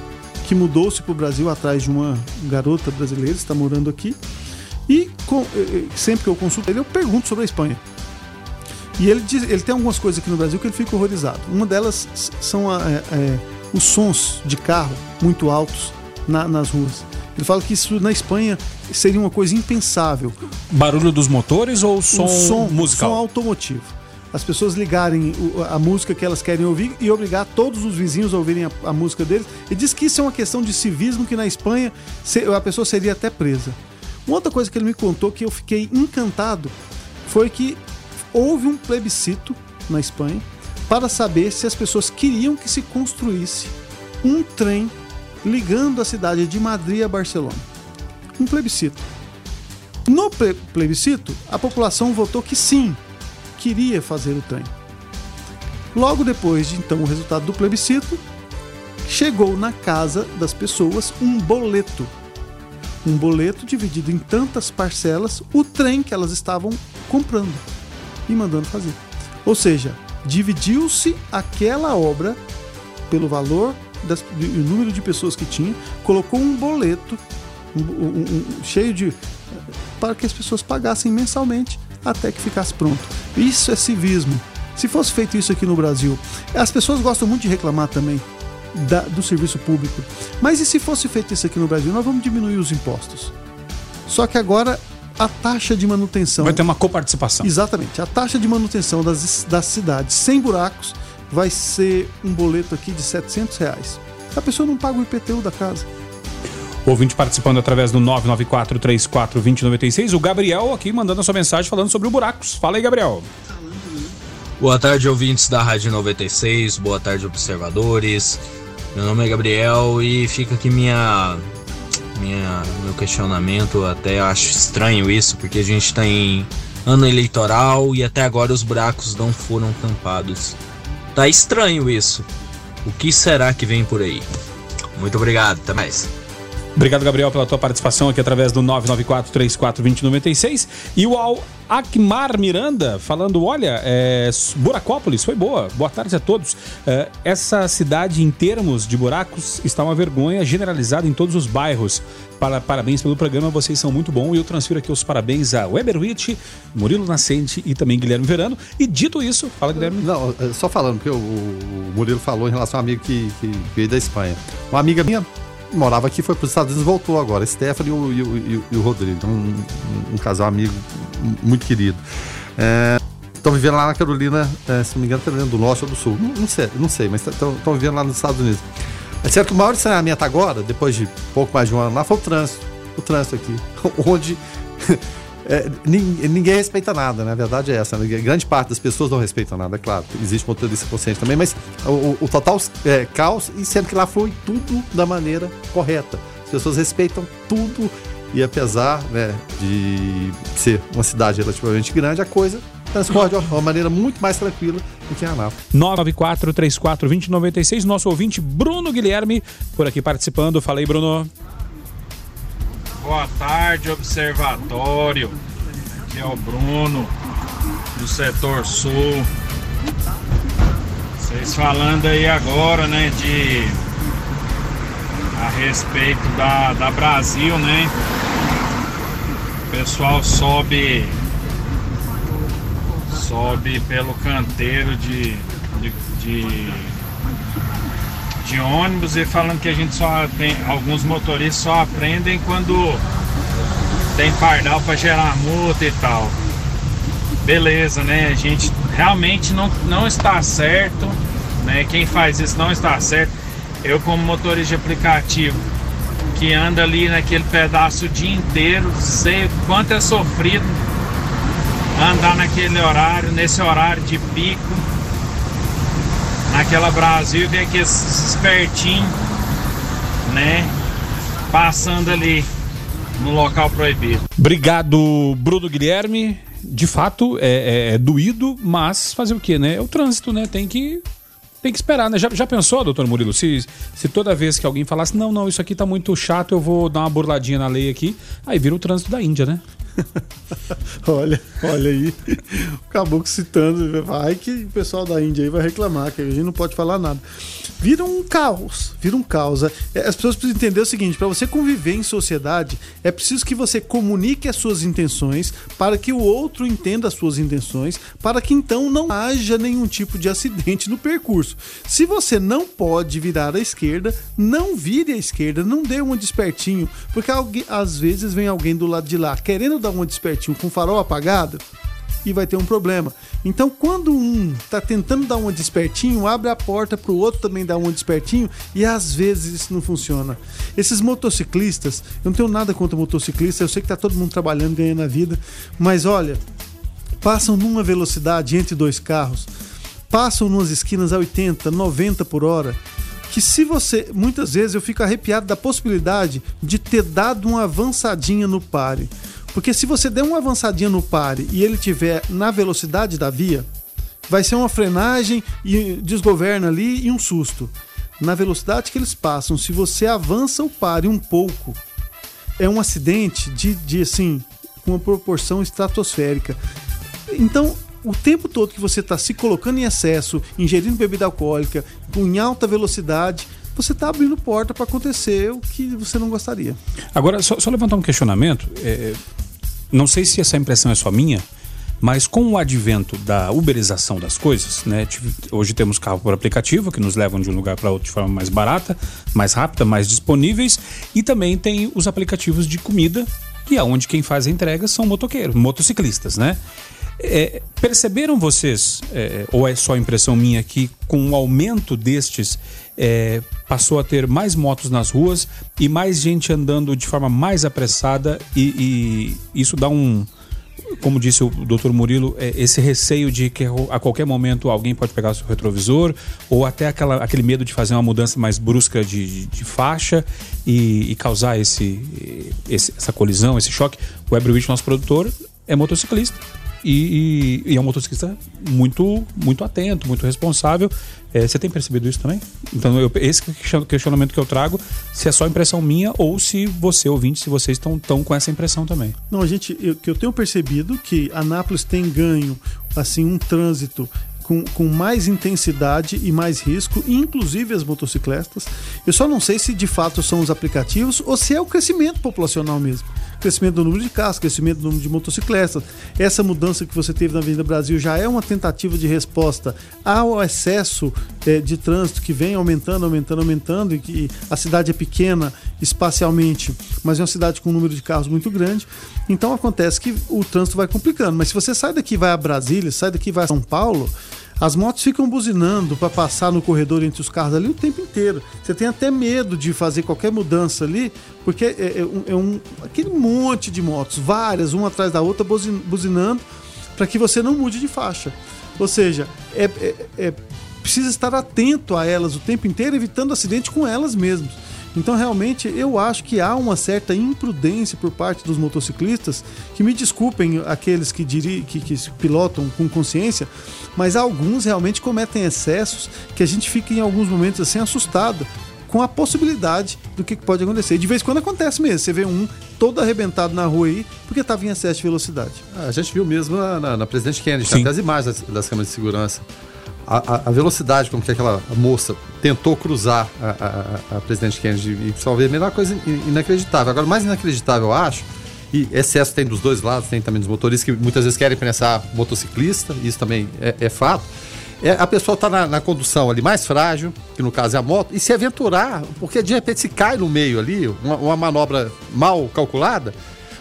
que mudou-se para o Brasil atrás de uma garota brasileira, está morando aqui, e com, sempre que eu consulto ele, eu pergunto sobre a Espanha. E ele, diz, ele tem algumas coisas aqui no Brasil que ele fica horrorizado. Uma delas são a, é, é, os sons de carro muito altos na, nas ruas. Ele fala que isso na Espanha seria uma coisa impensável.
Barulho dos motores ou som,
som
musical?
Som automotivo as pessoas ligarem a música que elas querem ouvir e obrigar todos os vizinhos a ouvirem a, a, música deles. E diz que isso é uma questão de civismo que na Espanha a pessoa seria até presa. Uma outra coisa que ele me contou que eu fiquei encantado foi que houve um plebiscito na Espanha para saber se as pessoas queriam que se construísse um trem ligando a cidade de Madrid a Barcelona. Um plebiscito. No plebiscito, a população votou que sim, queria fazer o trem. Logo depois de então o resultado do plebiscito, chegou na casa das pessoas um boleto. Um boleto dividido em tantas parcelas, o trem que elas estavam comprando e mandando fazer. Ou seja, dividiu-se aquela obra pelo valor das, do número de pessoas que tinha, colocou um boleto um, um, um, cheio de para que as pessoas pagassem mensalmente até que ficasse pronto. Isso é civismo. Se fosse feito isso aqui no Brasil, as pessoas gostam muito de reclamar também da, do serviço público. Mas e se fosse feito isso aqui no Brasil? Nós vamos diminuir os impostos. Só que agora a taxa de manutenção.
Vai ter uma coparticipação.
Exatamente. A taxa de manutenção das, das cidades sem buracos vai ser um boleto aqui de 700 reais. A pessoa não paga o IPTU da casa.
Ouvinte participando através do 994-34-2096. O Gabriel aqui mandando a sua mensagem falando sobre o Buracos. Fala aí, Gabriel.
Boa tarde, ouvintes da Rádio 96. Boa tarde, observadores. Meu nome é Gabriel e fica aqui minha, minha meu questionamento. Até acho estranho isso, porque a gente está em ano eleitoral e até agora os buracos não foram tampados. Tá estranho isso. O que será que vem por aí? Muito obrigado, até mais.
Obrigado, Gabriel, pela tua participação aqui através do 994-34-2096. E o Al Akmar Miranda falando: olha, é, Buracópolis foi boa. Boa tarde a todos. É, essa cidade, em termos de buracos, está uma vergonha generalizada em todos os bairros. Para, parabéns pelo programa, vocês são muito bons. E eu transfiro aqui os parabéns a Weberwitch, Murilo Nascente e também Guilherme Verano. E dito isso, fala, Guilherme.
Não, é, só falando, porque o, o Murilo falou em relação ao amigo que, que veio da Espanha. Uma amiga minha morava aqui, foi para os Estados Unidos voltou agora. Stephanie e o, e o, e o Rodrigo, um, um, casal amigo muito querido. É, estão vivendo lá na Carolina, é, se não me engano, Carolina do Norte ou do Sul. Não, não sei, não sei, mas estão vivendo lá nos Estados Unidos. É certo que o maior estranhamento agora, depois de pouco mais de um ano lá, foi o trânsito. O trânsito aqui. Onde é, ninguém respeita nada, né? A verdade é essa. Né? Grande parte das pessoas não respeitam nada, é claro. Existe motorista consciente também, mas o, o total é, caos, e sendo que lá foi tudo da maneira correta. As pessoas respeitam tudo e apesar né, de ser uma cidade relativamente grande, a coisa transcorre de uma maneira muito mais tranquila do que a Anápolis.
994 34 2096 nosso ouvinte Bruno Guilherme por aqui participando. Fala aí, Bruno.
Boa tarde, observatório. Aqui é o Bruno, do setor sul. Vocês falando aí agora, né, de. a respeito da, da Brasil, né? O pessoal sobe sobe pelo canteiro de, de, de, de, ônibus e falando que a gente só tem. Alguns motoristas só aprendem quando tem pardal para gerar multa e tal. Beleza, né? A gente realmente não, não está certo, né? Quem faz isso não está certo. Eu como motorista de aplicativo que anda ali naquele pedaço o dia inteiro, sei o quanto é sofrido andar naquele horário, nesse horário de pico, naquela Brasil, ver aqueles espertinhos, né? Passando ali no local proibido.
Obrigado, Bruno Guilherme. De fato, é, é, é doído, mas fazer o quê, né? É o trânsito, né? Tem que tem que esperar, né? Já, já pensou, doutor Murilo, se, se toda vez que alguém falasse, não, não, isso aqui tá muito chato, eu vou dar uma burladinha na lei aqui, aí vira o trânsito da Índia, né?
olha, olha aí. O caboclo citando. Vai que o pessoal da Índia aí vai reclamar, que a gente não pode falar nada. Vira um caos, vira um caos. É, as pessoas precisam entender o seguinte: para você conviver em sociedade, é preciso que você comunique as suas intenções para que o outro entenda as suas intenções, para que então não haja nenhum tipo de acidente no percurso. Se você não pode virar à esquerda, não vire à esquerda, não dê um despertinho, porque às vezes vem alguém do lado de lá querendo dar um despertinho com o farol apagado e vai ter um problema. Então, quando um tá tentando dar um despertinho, abre a porta para o outro também dar um despertinho e às vezes isso não funciona. Esses motociclistas, eu não tenho nada contra motociclista, eu sei que tá todo mundo trabalhando, ganhando a vida, mas olha, passam numa velocidade entre dois carros, passam numas esquinas a 80, 90 por hora que se você. Muitas vezes eu fico arrepiado da possibilidade de ter dado uma avançadinha no pare. Porque se você der uma avançadinha no pare e ele tiver na velocidade da via, vai ser uma frenagem e desgoverna ali e um susto. Na velocidade que eles passam, se você avança o pare um pouco, é um acidente de, de assim, com uma proporção estratosférica. Então, o tempo todo que você está se colocando em excesso, ingerindo bebida alcoólica, em alta velocidade, você está abrindo porta para acontecer o que você não gostaria.
Agora, só, só levantar um questionamento. É, não sei se essa impressão é só minha, mas com o advento da uberização das coisas, né? Hoje temos carro por aplicativo que nos levam de um lugar para outro de forma mais barata, mais rápida, mais disponíveis, e também tem os aplicativos de comida, e aonde quem faz a entrega são motoqueiros, motociclistas, né? É, perceberam vocês, é, ou é só impressão minha, que com o aumento destes é, passou a ter mais motos nas ruas e mais gente andando de forma mais apressada e, e isso dá um, como disse o doutor Murilo, é, esse receio de que a qualquer momento alguém pode pegar o seu retrovisor, ou até aquela, aquele medo de fazer uma mudança mais brusca de, de, de faixa e, e causar esse, esse, essa colisão, esse choque. O Ebrewich, nosso produtor, é motociclista e, e, e, é um motociclista muito, muito atento, muito responsável. É, você tem percebido isso também? Então, eu, esse questionamento que eu trago, se é só impressão minha ou se você, ouvinte, se vocês estão tão com essa impressão também.
Não, gente, eu, que eu tenho percebido que Anápolis tem ganho, assim, um trânsito com, com mais intensidade e mais risco, inclusive as motocicletas. Eu só não sei se de fato são os aplicativos ou se é o crescimento populacional mesmo. Crescimento do número de carros, crescimento do número de motocicletas. Essa mudança que você teve na Avenida Brasil já é uma tentativa de resposta ao excesso eh, de trânsito que vem aumentando, aumentando, aumentando, e que a cidade é pequena espacialmente, mas é uma cidade com um número de carros muito grande. Então acontece que o trânsito vai complicando. Mas se você sai daqui vai a Brasília, sai daqui vai a São Paulo, as motos ficam buzinando para passar no corredor entre os carros ali o tempo inteiro. Você tem até medo de fazer qualquer mudança ali, porque é, é um, é um- aquele monte de motos, várias, uma atrás da outra, buzin- buzinando, para que você não mude de faixa. Ou seja, é, é- é- precisa estar atento a elas o tempo inteiro, evitando acidente com elas mesmas. Então, realmente, eu acho que há uma certa imprudência por parte dos motociclistas, que me desculpem aqueles que, diri que, que se pilotam com consciência, mas alguns realmente cometem excessos que a gente fica em alguns momentos assim assustado com a possibilidade do que pode acontecer. E de vez em quando acontece mesmo, você vê um todo arrebentado na rua aí porque estava em excesso de velocidade.
A gente viu mesmo na, na, na Presidente Kennedy,
Sim.
até as imagens das, das câmeras de segurança. A, a- velocidade com que aquela moça tentou cruzar a, a- a- Presidente Kennedy e só ver a melhor coisa in- inacreditável. Agora, mais inacreditável, eu acho, e excesso tem dos dois lados, tem também dos motoristas que muitas vezes querem prensar motociclista, isso também é, é fato. É, a pessoa está na, na condução ali mais frágil, que no caso é a moto, e se aventurar, porque de repente se cai no meio ali, uma, uma manobra mal calculada,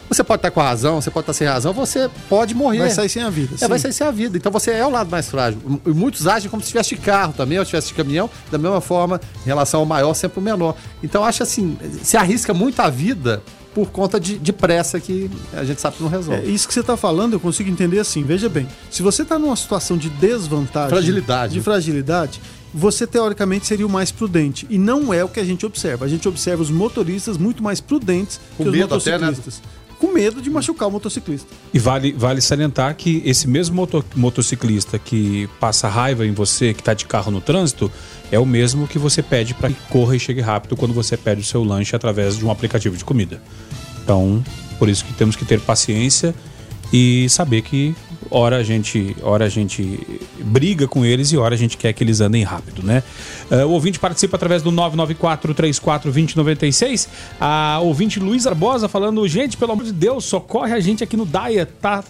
você pode estar com razão, você pode estar sem razão, você pode morrer.
Vai sair sem a vida.
É,
sim.
vai sair sem a vida. Então você é o lado mais frágil. E muitos agem como se estivesse de carro também, ou estivesse de caminhão, da mesma forma, em relação ao maior, sempre o menor. Então acho assim, se arrisca muito a vida por conta de, de pressa que a gente sabe que não
É,
resolve.
isso que você está falando, eu consigo entender assim. Veja bem, se você está numa situação de desvantagem,
Fragilidade.
de fragilidade, você teoricamente seria o mais prudente. E não é o que a gente observa. A gente observa os motoristas muito mais prudentes
Com
que os
medo até, né?
Com medo de machucar o motociclista.
E vale, vale salientar que esse mesmo moto- motociclista que passa raiva em você, que tá de carro no trânsito, é o mesmo que você pede para que corra e chegue rápido quando você pede o seu lanche através de um aplicativo de comida. Então, por isso que temos que ter paciência e saber que hora a gente, hora a gente briga com eles e hora a gente quer que eles andem rápido, né? Eh, o ouvinte participa através do 994-34-2096. A ouvinte Luiz Arbosa falando, gente, pelo amor de Deus, socorre a gente aqui no Daia, tá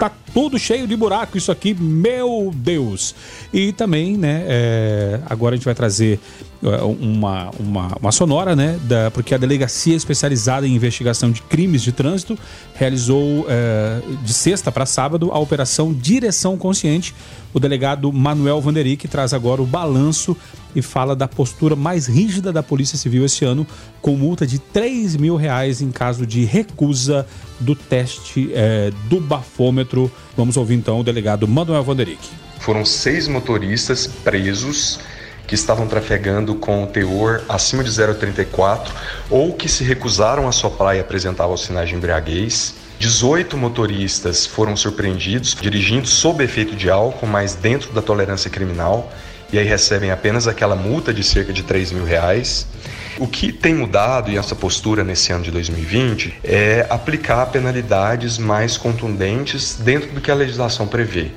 tá tudo cheio de buraco isso aqui, meu Deus. E também, né, é, agora a gente vai trazer é, uma, uma, uma sonora, né, da, porque a Delegacia Especializada em Investigação de Crimes de Trânsito realizou é, de sexta para sábado a Operação Direção Consciente. O delegado Manuel Vanderick traz agora o balanço e fala da postura mais rígida da Polícia Civil esse ano, com multa de 3 mil reais em caso de recusa do teste é, do bafômetro. Vamos ouvir então o delegado Manuel Vanderick.
Foram seis motoristas presos que estavam trafegando com teor acima de 0,34 ou que se recusaram a soprar e apresentavam sinais de embriaguez. 18 motoristas foram surpreendidos dirigindo sob efeito de álcool, mas dentro da tolerância criminal, e aí recebem apenas aquela multa de cerca de 3 mil reais. O que tem mudado em essa postura nesse ano de 2020 é aplicar penalidades mais contundentes dentro do que a legislação prevê.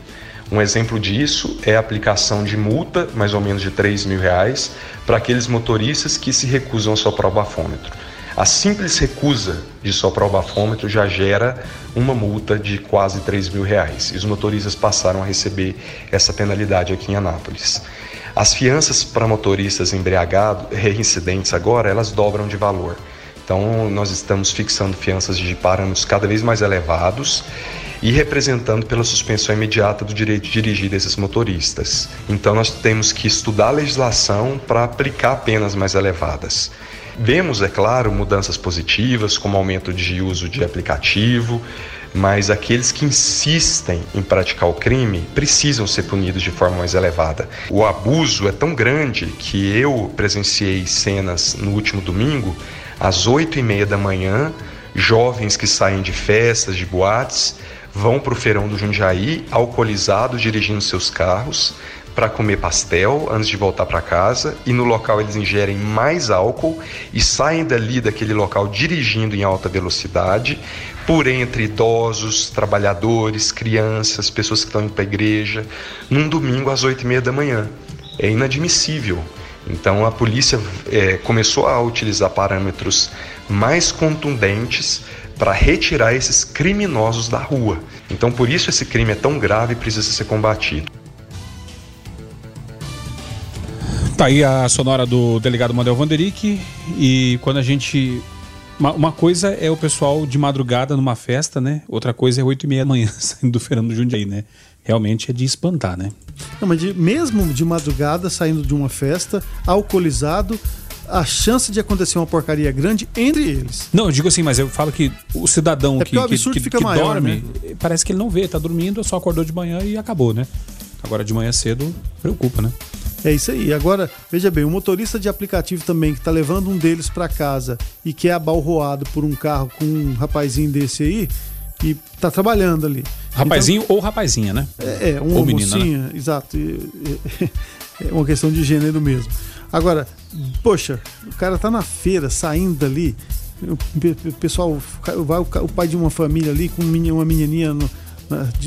Um exemplo disso é a aplicação de multa, mais ou menos de 3 mil reais, para aqueles motoristas que se recusam a soprar o bafômetro. A simples recusa de soprar o bafômetro já gera uma multa de quase 3 mil reais. E os motoristas passaram a receber essa penalidade aqui em Anápolis. As fianças para motoristas embriagados, reincidentes agora, elas dobram de valor. Então, nós estamos fixando fianças de parâmetros cada vez mais elevados e representando pela suspensão imediata do direito de dirigir desses motoristas. Então, nós temos que estudar a legislação para aplicar penas mais elevadas. Vemos, é claro, mudanças positivas, como aumento de uso de aplicativo, mas aqueles que insistem em praticar o crime precisam ser punidos de forma mais elevada. O abuso é tão grande que eu presenciei cenas no último domingo, às oito e meia da manhã, jovens que saem de festas, de boates, vão para o feirão do Jundiaí, alcoolizados, dirigindo seus carros, para comer pastel antes de voltar para casa e no local eles ingerem mais álcool e saem dali daquele local dirigindo em alta velocidade por entre idosos, trabalhadores, crianças, pessoas que estão indo para a igreja, num domingo às oito e meia da manhã. É inadmissível. Então a polícia é, começou a utilizar parâmetros mais contundentes para retirar esses criminosos da rua. Então por isso esse crime é tão grave e precisa ser combatido.
Tá aí a sonora do delegado Manuel Vanderick e quando a gente uma, uma, coisa é o pessoal de madrugada numa festa, né? Outra coisa é oito e meia da manhã saindo do Fernando Jundiaí, né? Realmente é de espantar, né?
Não, mas de, mesmo de madrugada saindo de uma festa, alcoolizado, a chance de acontecer uma porcaria grande entre eles.
Não, eu digo assim, mas eu falo que o cidadão
é
que,
o
que,
fica
que
maior,
dorme,
né?
parece que ele não vê, tá dormindo, só acordou de manhã e acabou, né? Agora de manhã cedo preocupa, né?
É isso aí. Agora, veja bem, o motorista de aplicativo também que está levando um deles para casa e que é abalroado por um carro com um rapazinho desse aí e tá trabalhando ali.
Rapazinho ou rapazinha, né?
É, é uma
Ou menina,
mocinha, exato. É uma questão de gênero mesmo. Agora, poxa, o cara tá na feira, saindo dali, o pe- o pessoal, vai o pai de uma família ali com um uma menininha no,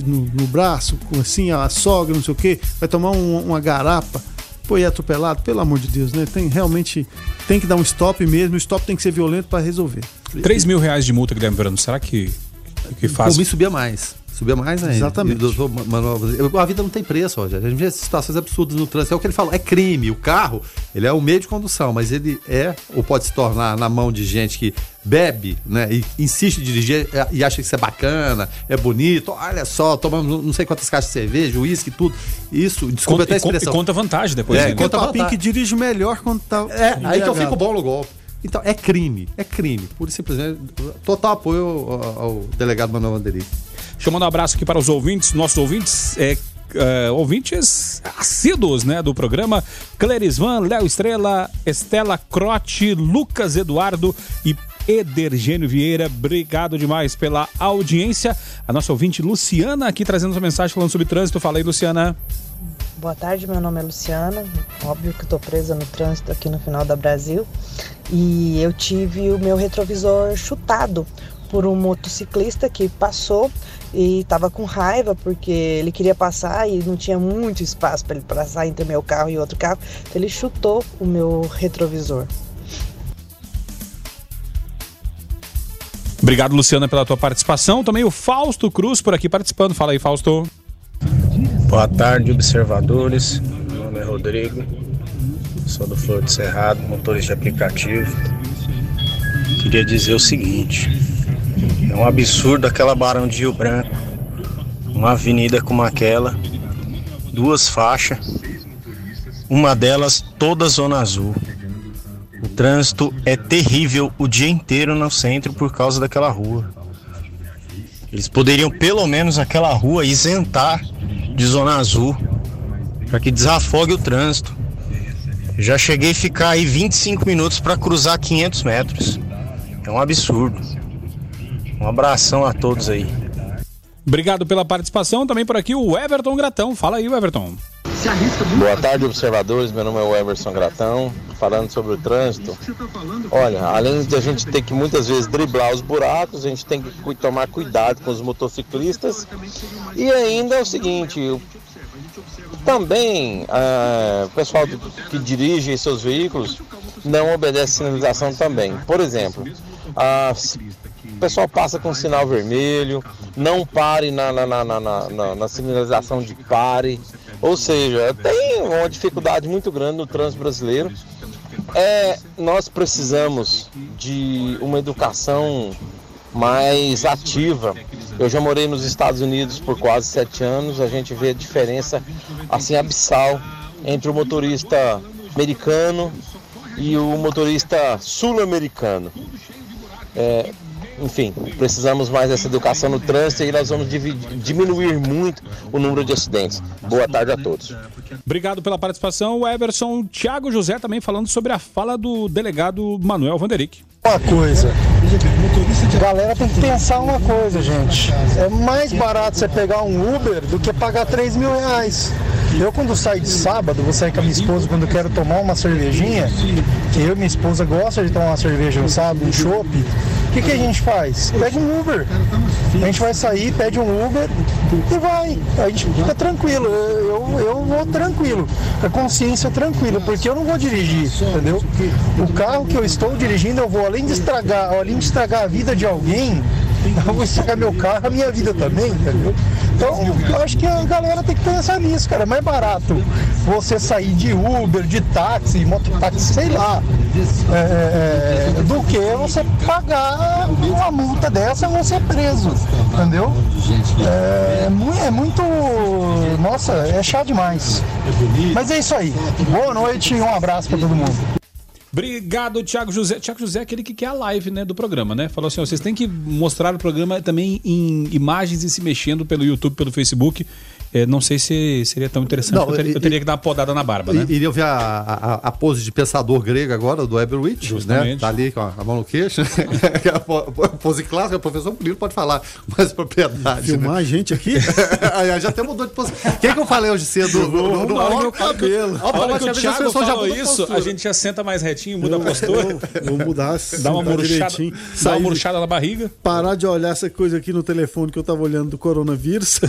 no, no braço, assim, a sogra, não sei o quê, vai tomar um- uma garapa, é atropelado, pelo amor de Deus, né? Tem realmente, tem que dar um stop mesmo, o stop tem que ser violento para resolver.
3 mil reais de multa, Guilherme Verano, será que, que faz?
Por mim subia mais. Subia mais ainda.
Exatamente.
E eu- a vida não tem preço, Rogério. A gente vê situações absurdas no trânsito. É o que ele falou, é crime. O carro, ele é o meio de condução, mas ele é ou pode se tornar na mão de gente que bebe, né? E insiste em dirigir é, e acha que isso é bacana, é bonito. Olha só, tomamos não sei quantas caixas de cerveja, uísque, tudo. Isso, desculpa
Conta,
até a
e con- e
expressão.
conta vantagem depois.
É,
né?
conta vantagem.
que dirige melhor quando tá.
É, aí que eu fico bom no golpe. Então, é crime, é crime. Pura e simplesmente, total apoio ao, ao delegado Manuel Vanderick.
Deixa eu mandar um abraço aqui para os ouvintes, nossos ouvintes, é, é, ouvintes assíduos né, do programa. Clerisvan, Léo Estrela, Estela Crote, Lucas Eduardo e Edergênio Vieira. Obrigado demais pela audiência. A nossa ouvinte Luciana aqui trazendo sua mensagem falando sobre trânsito. Fala aí, Luciana.
Boa tarde, meu nome é Luciana. Óbvio que estou presa no trânsito aqui no final da Brasil. E eu tive o meu retrovisor chutado por um motociclista que passou e estava com raiva porque ele queria passar e não tinha muito espaço para ele passar entre meu carro e outro carro. Então ele chutou o meu retrovisor.
Obrigado, Luciana, pela tua participação. Também o Fausto Cruz por aqui participando. Fala aí, Fausto.
Boa tarde, observadores. Meu nome é Rodrigo, sou do Flor de Cerrado, motorista de aplicativo. Queria dizer o seguinte: é um absurdo aquela Barão de Rio Branco, uma avenida como aquela, duas faixas, uma delas toda zona azul. O trânsito é terrível o dia inteiro no centro por causa daquela rua. Eles poderiam pelo menos aquela rua isentar de zona azul para que desafogue o trânsito. Já cheguei a ficar aí 25 minutos para cruzar 500 metros. É um absurdo. Um abração a todos aí.
Obrigado pela participação. Também por aqui o Everton Gratão. Fala aí, Everton.
Boa tarde, observadores. Meu nome é o Everson Gratão, falando sobre o trânsito. Olha, além de a gente ter que muitas vezes driblar os buracos, a gente tem que tomar cuidado com os motociclistas. E ainda é o seguinte, também ah, o pessoal que dirige seus veículos não obedece sinalização também. Por exemplo, ah, o pessoal passa com sinal vermelho, não pare na, na, na, na- na- na sinalização de pare. Ou seja, tem uma dificuldade muito grande no trânsito brasileiro. É, nós precisamos de uma educação mais ativa. Eu já morei nos Estados Unidos por quase sete anos. A gente vê a diferença assim abissal entre o motorista americano e o motorista sul-americano. É, enfim, precisamos mais dessa educação no trânsito e nós vamos diminuir muito o número de acidentes. Boa tarde a todos.
Obrigado pela participação. O Everson Thiago José também falando sobre a fala do delegado Manuel Vanderick.
Uma coisa,
galera tem que pensar uma coisa, gente. É mais barato você pegar um Uber do que pagar 3 mil reais. Eu quando saio de sábado, vou sair com a minha esposa quando quero tomar uma cervejinha, que eu e minha esposa gosta de tomar uma cerveja no sábado, um chopp, o que, que a gente faz? Pede um Uber. A gente vai sair, pede um Uber e vai. A gente fica tranquilo. Eu, eu, vou tranquilo. A consciência tranquila, porque eu não vou dirigir, entendeu? O carro que eu estou dirigindo, eu vou além de estragar, além de estragar a vida de alguém, eu vou estragar meu carro, a minha vida também, entendeu? Então, eu acho que a galera tem que pensar nisso, cara. É mais barato você sair de Uber, de táxi, mototáxi, sei lá, é, é, do que você pagar uma multa dessa ou ser preso, entendeu? É, é muito. Nossa, é chato demais. Mas é isso aí. Boa noite e um abraço pra todo mundo.
Obrigado, Thiago José. Thiago José é aquele que quer a live né, do programa, né? Falou assim: ó, vocês têm que mostrar o programa também em imagens e se mexendo pelo YouTube, pelo Facebook. É, não sei se seria tão interessante.
Não,
eu, teria, eu
e-
teria que dar uma podada na barba, né?
Iria ver a, a, a pose de pensador grego agora, do Eberwitch, né? Tá ali com a, mão no queixo. Que é a po- po- pose clássica, o professor Murilo pode falar com mais propriedade.
Filmar
né?
a gente aqui?
Aí, já até mudou de pose. O que, é que eu falei hoje cedo? No, no, no,
Na hora que
no
o-
cabelo.
A hora que o Thiago falou isso,
postura.
a gente já senta mais retinho, muda a postura.
Vou mudar,
Dá uma murchada, dá uma murchada na barriga.
Parar de olhar essa coisa aqui no telefone que eu tava olhando do coronavírus.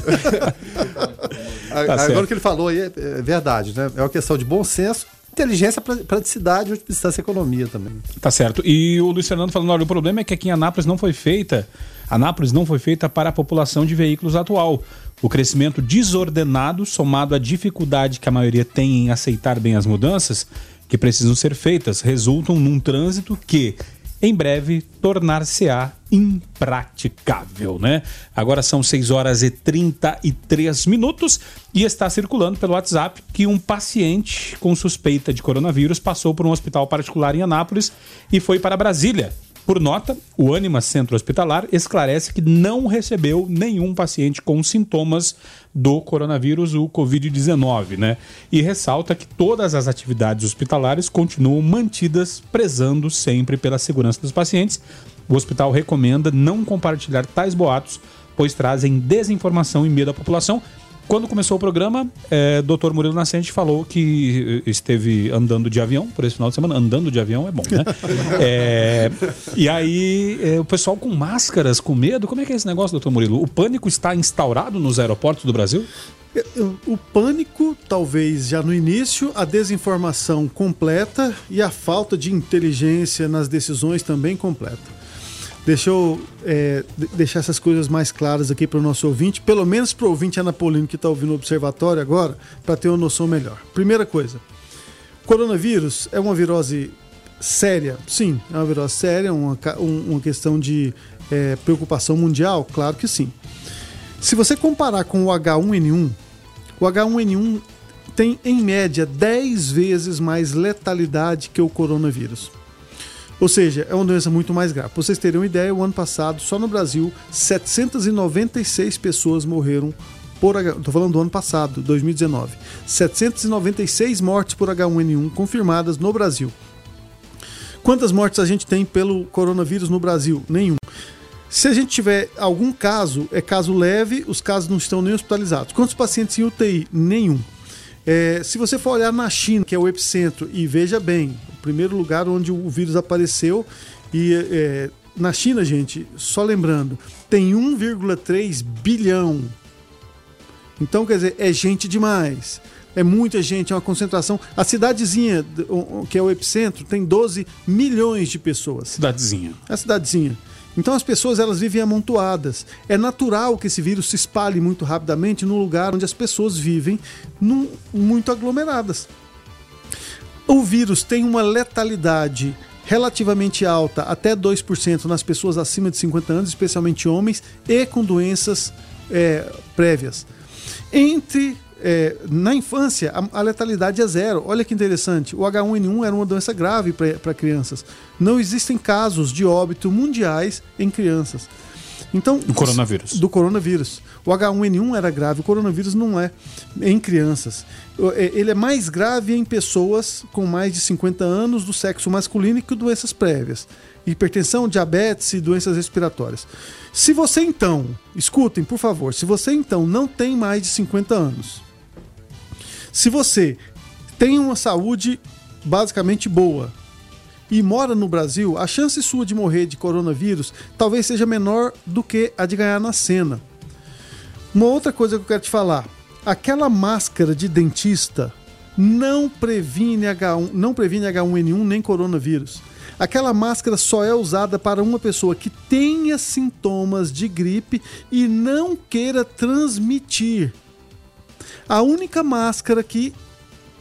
Tá
Agora
certo.
o que ele falou aí é, é verdade, né? É uma questão de bom senso, inteligência, pra- praticidade distância e economia também.
Tá certo. E o Luiz Fernando falando, olha, o problema é que aqui em Anápolis não foi feita, Anápolis não foi feita para a população de veículos atual. O crescimento desordenado, somado à dificuldade que a maioria tem em aceitar bem as mudanças que precisam ser feitas, resultam num trânsito que, em breve, tornar-se-á impraticável, né? Agora são 6 horas e 33 minutos e está circulando pelo WhatsApp que um paciente com suspeita de coronavírus passou por um hospital particular em Anápolis e foi para Brasília. Por nota, o Anima Centro Hospitalar esclarece que não recebeu nenhum paciente com sintomas do coronavírus, o Covid-19, né? E ressalta que todas as atividades hospitalares continuam mantidas, prezando sempre pela segurança dos pacientes. O hospital recomenda não compartilhar tais boatos, pois trazem desinformação e medo à população. Quando começou o programa, é, Dr. Murilo Nascente falou que eh, esteve andando de avião por esse final de semana. Andando de avião é bom, né? É, e aí, é, o pessoal com máscaras, com medo. Como é que é esse negócio, doutor Murilo? O pânico está instaurado nos aeroportos do Brasil?
O pânico, talvez já no início, a desinformação completa e a falta de inteligência nas decisões também completa. Deixa eu é, de- deixar essas coisas mais claras aqui para o nosso ouvinte, pelo menos para o ouvinte anapolino que está ouvindo o Observatório agora, para ter uma noção melhor. Primeira coisa, coronavírus é uma virose séria? Sim, é uma virose séria, uma, um- uma questão de é, preocupação mundial? Claro que sim. Se você comparar com o H1N1, o H1N1 tem em média 10 vezes mais letalidade que o coronavírus. Ou seja, é uma doença muito mais grave. Pra vocês terem uma ideia, o ano passado, só no Brasil, 796 pessoas morreram por H... Tô falando do ano passado, 2019. 796 mortes por H1N1 confirmadas no Brasil. Quantas mortes a gente tem pelo coronavírus no Brasil? Nenhum. Se a gente tiver algum caso, é caso leve, os casos não estão nem hospitalizados. Quantos pacientes em UTI? Nenhum. É, se você for olhar na China, que é o epicentro, e veja bem, o primeiro lugar onde o vírus apareceu, e é, na China, gente, só lembrando, tem 1,3 bilhão. Então, quer dizer, é gente demais. É muita gente, é uma concentração. A cidadezinha, que é o epicentro, tem 12 milhões de pessoas.
Cidadezinha.
A cidadezinha. Então as pessoas elas vivem amontoadas. É natural que esse vírus se espalhe muito rapidamente no lugar onde as pessoas vivem num- muito aglomeradas. O vírus tem uma letalidade relativamente alta, até 2% nas pessoas acima de 50 anos, especialmente homens, e com doenças é, prévias. Entre é, na infância, a, a letalidade é zero. Olha que interessante. O H1N1 era uma doença grave para crianças. Não existem casos de óbito mundiais em crianças. Então,
Do coronavírus.
do coronavírus. O H1N1 era grave, o coronavírus não é em crianças. É- Ele é mais grave em pessoas com mais de 50 anos do sexo masculino e com doenças prévias. Hipertensão, diabetes e doenças respiratórias. Se você então, escutem por favor, se você então não tem mais de 50 anos, se você tem uma saúde basicamente boa e mora no Brasil, a chance sua de morrer de coronavírus talvez seja menor do que a de ganhar na cena. Uma outra coisa que eu quero te falar: aquela máscara de dentista não previne H1, não previne H1N1 nem coronavírus. Aquela máscara só é usada para uma pessoa que tenha sintomas de gripe e não queira transmitir. A única máscara que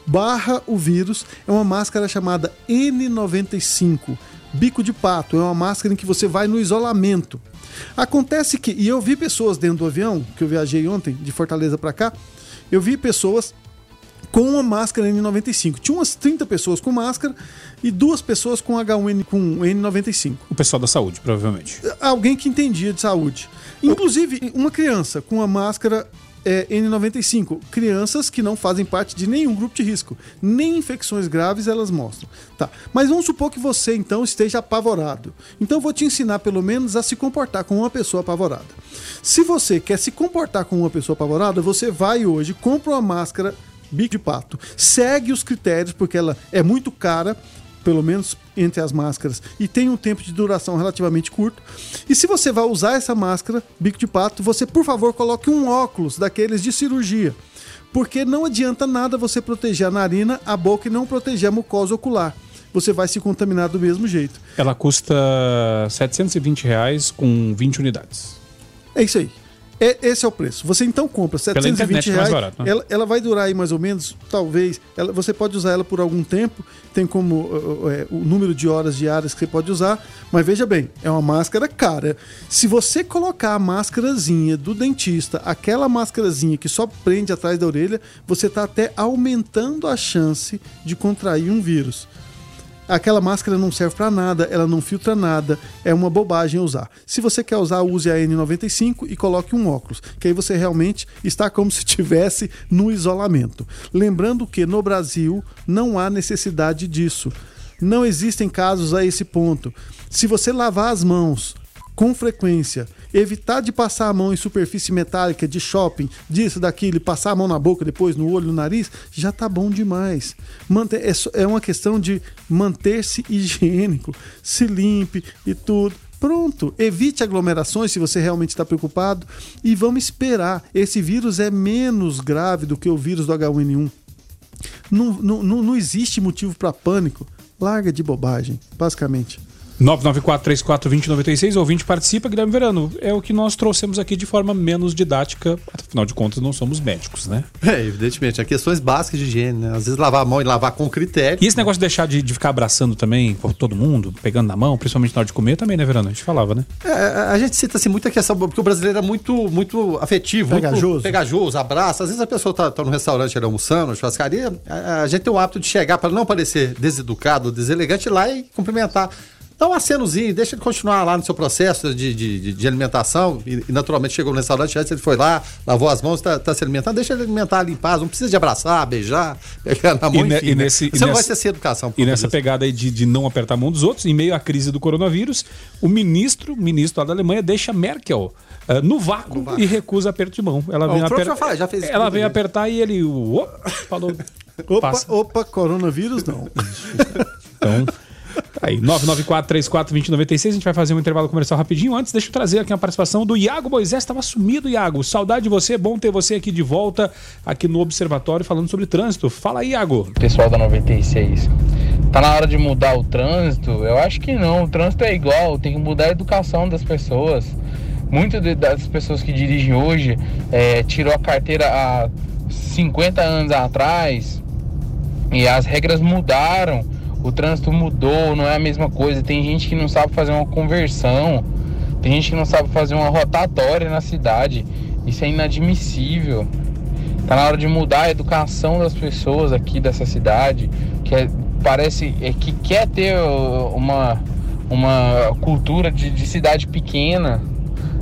barra o vírus é uma máscara chamada N95, bico de pato. É uma máscara em que você vai no isolamento. Acontece que, e eu vi pessoas dentro do avião, que eu viajei ontem de Fortaleza para cá, eu vi pessoas com uma máscara N95. Tinha umas 30 pessoas com máscara e duas pessoas com H1N com N95
O pessoal da saúde, provavelmente.
alguém que entendia de saúde. Inclusive, uma criança com a máscara é, N95. Crianças que não fazem parte de nenhum grupo de risco. Nem infecções graves elas mostram. Tá. Mas vamos supor que você, então, esteja apavorado. Então, vou te ensinar, pelo menos, a se comportar como uma pessoa apavorada. Se você quer se comportar como uma pessoa apavorada, você vai hoje, compra uma máscara bico de pato, segue os critérios, porque ela é muito cara pelo menos entre as máscaras, e tem um tempo de duração relativamente curto. E se você vai usar essa máscara, bico de pato, você, por favor, coloque um óculos daqueles de cirurgia. Porque não adianta nada você proteger a narina, a boca e não proteger a mucosa ocular. Você vai se contaminar do mesmo jeito.
Ela custa 720 reais com 20 unidades.
É isso aí. É- esse é o preço. Você então compra 720
internet é
reais.
barato, né?
ela, ela vai durar aí mais ou menos, talvez. ela- você pode usar ela por algum tempo. Tem como uh, uh, o número de horas diárias que você pode usar. Mas veja bem, é uma máscara cara. Se você colocar a máscarazinha do dentista, aquela máscarazinha que só prende atrás da orelha, você está até aumentando a chance de contrair um vírus. Aquela máscara não serve para nada, ela não filtra nada, é uma bobagem usar. Se você quer usar, use a N95 e coloque um óculos, que aí você realmente está como se estivesse no isolamento. Lembrando que no Brasil não há necessidade disso. Não existem casos a esse ponto. Se você lavar as mãos com frequência, evitar de passar a mão em superfície metálica de shopping, disso, daquilo, passar a mão na boca, depois no olho, no nariz, já tá bom demais. Manter, é, é uma questão de manter-se higiênico, se limpe e tudo. Pronto, evite aglomerações se você realmente está preocupado e vamos esperar. Esse vírus é menos grave do que o vírus do H1N1. Não, não, não, não existe motivo para pânico. Larga de bobagem, basicamente.
994-34-2096, ouvinte participa, Guilherme Verano. É o que nós trouxemos aqui de forma menos didática. Afinal de contas, não somos médicos, né?
É, evidentemente. Há questões básicas de higiene, né? Às vezes lavar a mão e lavar com critério.
E esse negócio de deixar de, de ficar abraçando também por todo mundo, pegando na mão, principalmente na hora de comer, também, né, Verano? A gente falava, né?
É, a gente cita assim muita questão, porque o brasileiro é muito, muito afetivo,
Pegajoso.
muito pegajoso, abraça. Às vezes a pessoa tá, tá no restaurante ali almoçando, na churrascaria, a, a gente tem o hábito de chegar para não parecer deseducado, deselegante, ir lá e cumprimentar. Dá um acenozinho, deixa ele continuar lá no seu processo de, de, de- de alimentação. E, e, naturalmente chegou no restaurante, antes ele foi lá, lavou as mãos, tá, tá se alimentando, deixa ele alimentar ali em paz. Não precisa de abraçar, beijar, pegar na mão,
E
enfim,
e
né?
nesse- e
Você não vai
nessa-
ter essa educação. por
E nessa pegada aí de, de não apertar a mão dos outros, em meio à crise do coronavírus, o ministro, o ministro lá da Alemanha deixa Merkel ah, no, vácuo e recusa aperto de mão. Ela
Ah,
vem, aper-
já faz- já fez isso
Ela vem apertar e ele uop, falou.
Opa, opa, coronavírus não.
Então, aí, 994-34-2096, a gente vai fazer um intervalo comercial rapidinho. Antes, deixa eu trazer aqui a participação do Iago Moisés, estava sumido, Iago. Saudade de você, bom ter você aqui de volta, aqui no Observatório, falando sobre trânsito. Fala aí, Iago.
pessoal da 96. Tá na hora de mudar o trânsito? Eu acho que não. O trânsito é igual, tem que mudar a educação das pessoas. Muitas das pessoas que dirigem hoje é, tirou a carteira há 50 anos atrás e as regras mudaram. O trânsito mudou, não é a mesma coisa. Tem gente que não sabe fazer uma conversão, tem gente que não sabe fazer uma rotatória na cidade. Isso é inadmissível. Tá na hora de mudar a educação das pessoas aqui dessa cidade, que é- parece é, que quer ter uma, uma cultura de, de cidade pequena.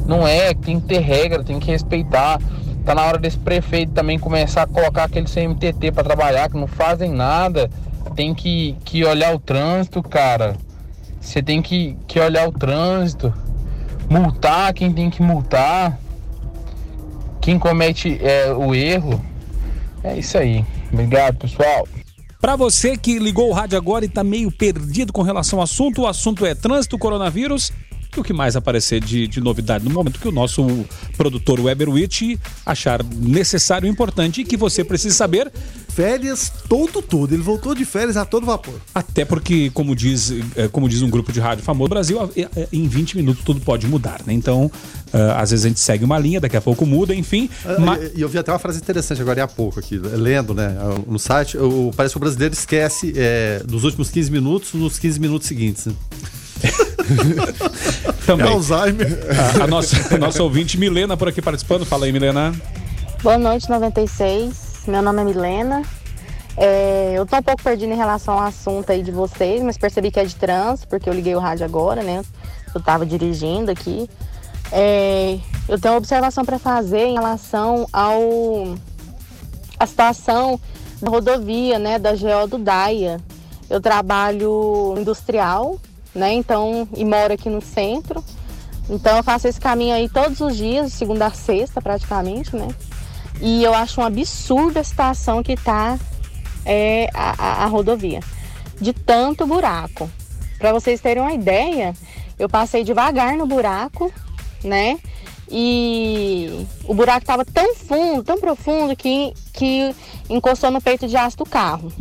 Não é, tem que ter regra, tem que respeitar. Tá na hora desse prefeito também começar a colocar aquele CMTT para trabalhar, que não fazem nada. Tem que, que olhar o trânsito, cara. Você tem que, que olhar o trânsito. Multar quem tem que multar. Quem comete é, o erro. É isso aí. Obrigado, pessoal.
Para você que ligou o rádio agora e tá meio perdido com relação ao assunto, o assunto é trânsito, coronavírus e o que mais aparecer de, de novidade no momento que o nosso produtor Weberwitch achar necessário e importante e que você precisa saber.
Férias todo todo, ele voltou de férias a todo vapor.
Até porque, como diz, eh, como diz um grupo de rádio famoso, no Brasil, eh, eh, em 20 minutos tudo pode mudar, né? Então, às vezes a gente segue uma linha, daqui a pouco muda, enfim.
Ah, mas... E eu vi até uma frase interessante agora há pouco aqui, lendo, né, no site, o, parece que o brasileiro esquece é, dos últimos 15 minutos nos 15 minutos seguintes. Né?
Também.
É Alzheimer.
A, a, nossa, a nossa ouvinte Milena por aqui participando. Fala aí, Milena.
Boa noite, 96. Meu nome é Milena. É, eu tô um pouco perdida em relação ao assunto aí de vocês, mas percebi que é de trânsito, porque eu liguei o rádio agora, né? Eu tava dirigindo aqui. É, eu tenho uma observação para fazer em relação ao a situação da rodovia, né, da GO do Daia. Eu trabalho industrial né? Então, e moro aqui no centro. Então eu faço esse caminho aí todos os dias, segunda a sexta praticamente, né? E eu acho um absurdo a situação que tá é, a, a, rodovia. De tanto buraco. Para vocês terem uma ideia, eu passei devagar no buraco, né? E o buraco estava tão fundo, tão profundo que, que encostou no peito de aço do carro.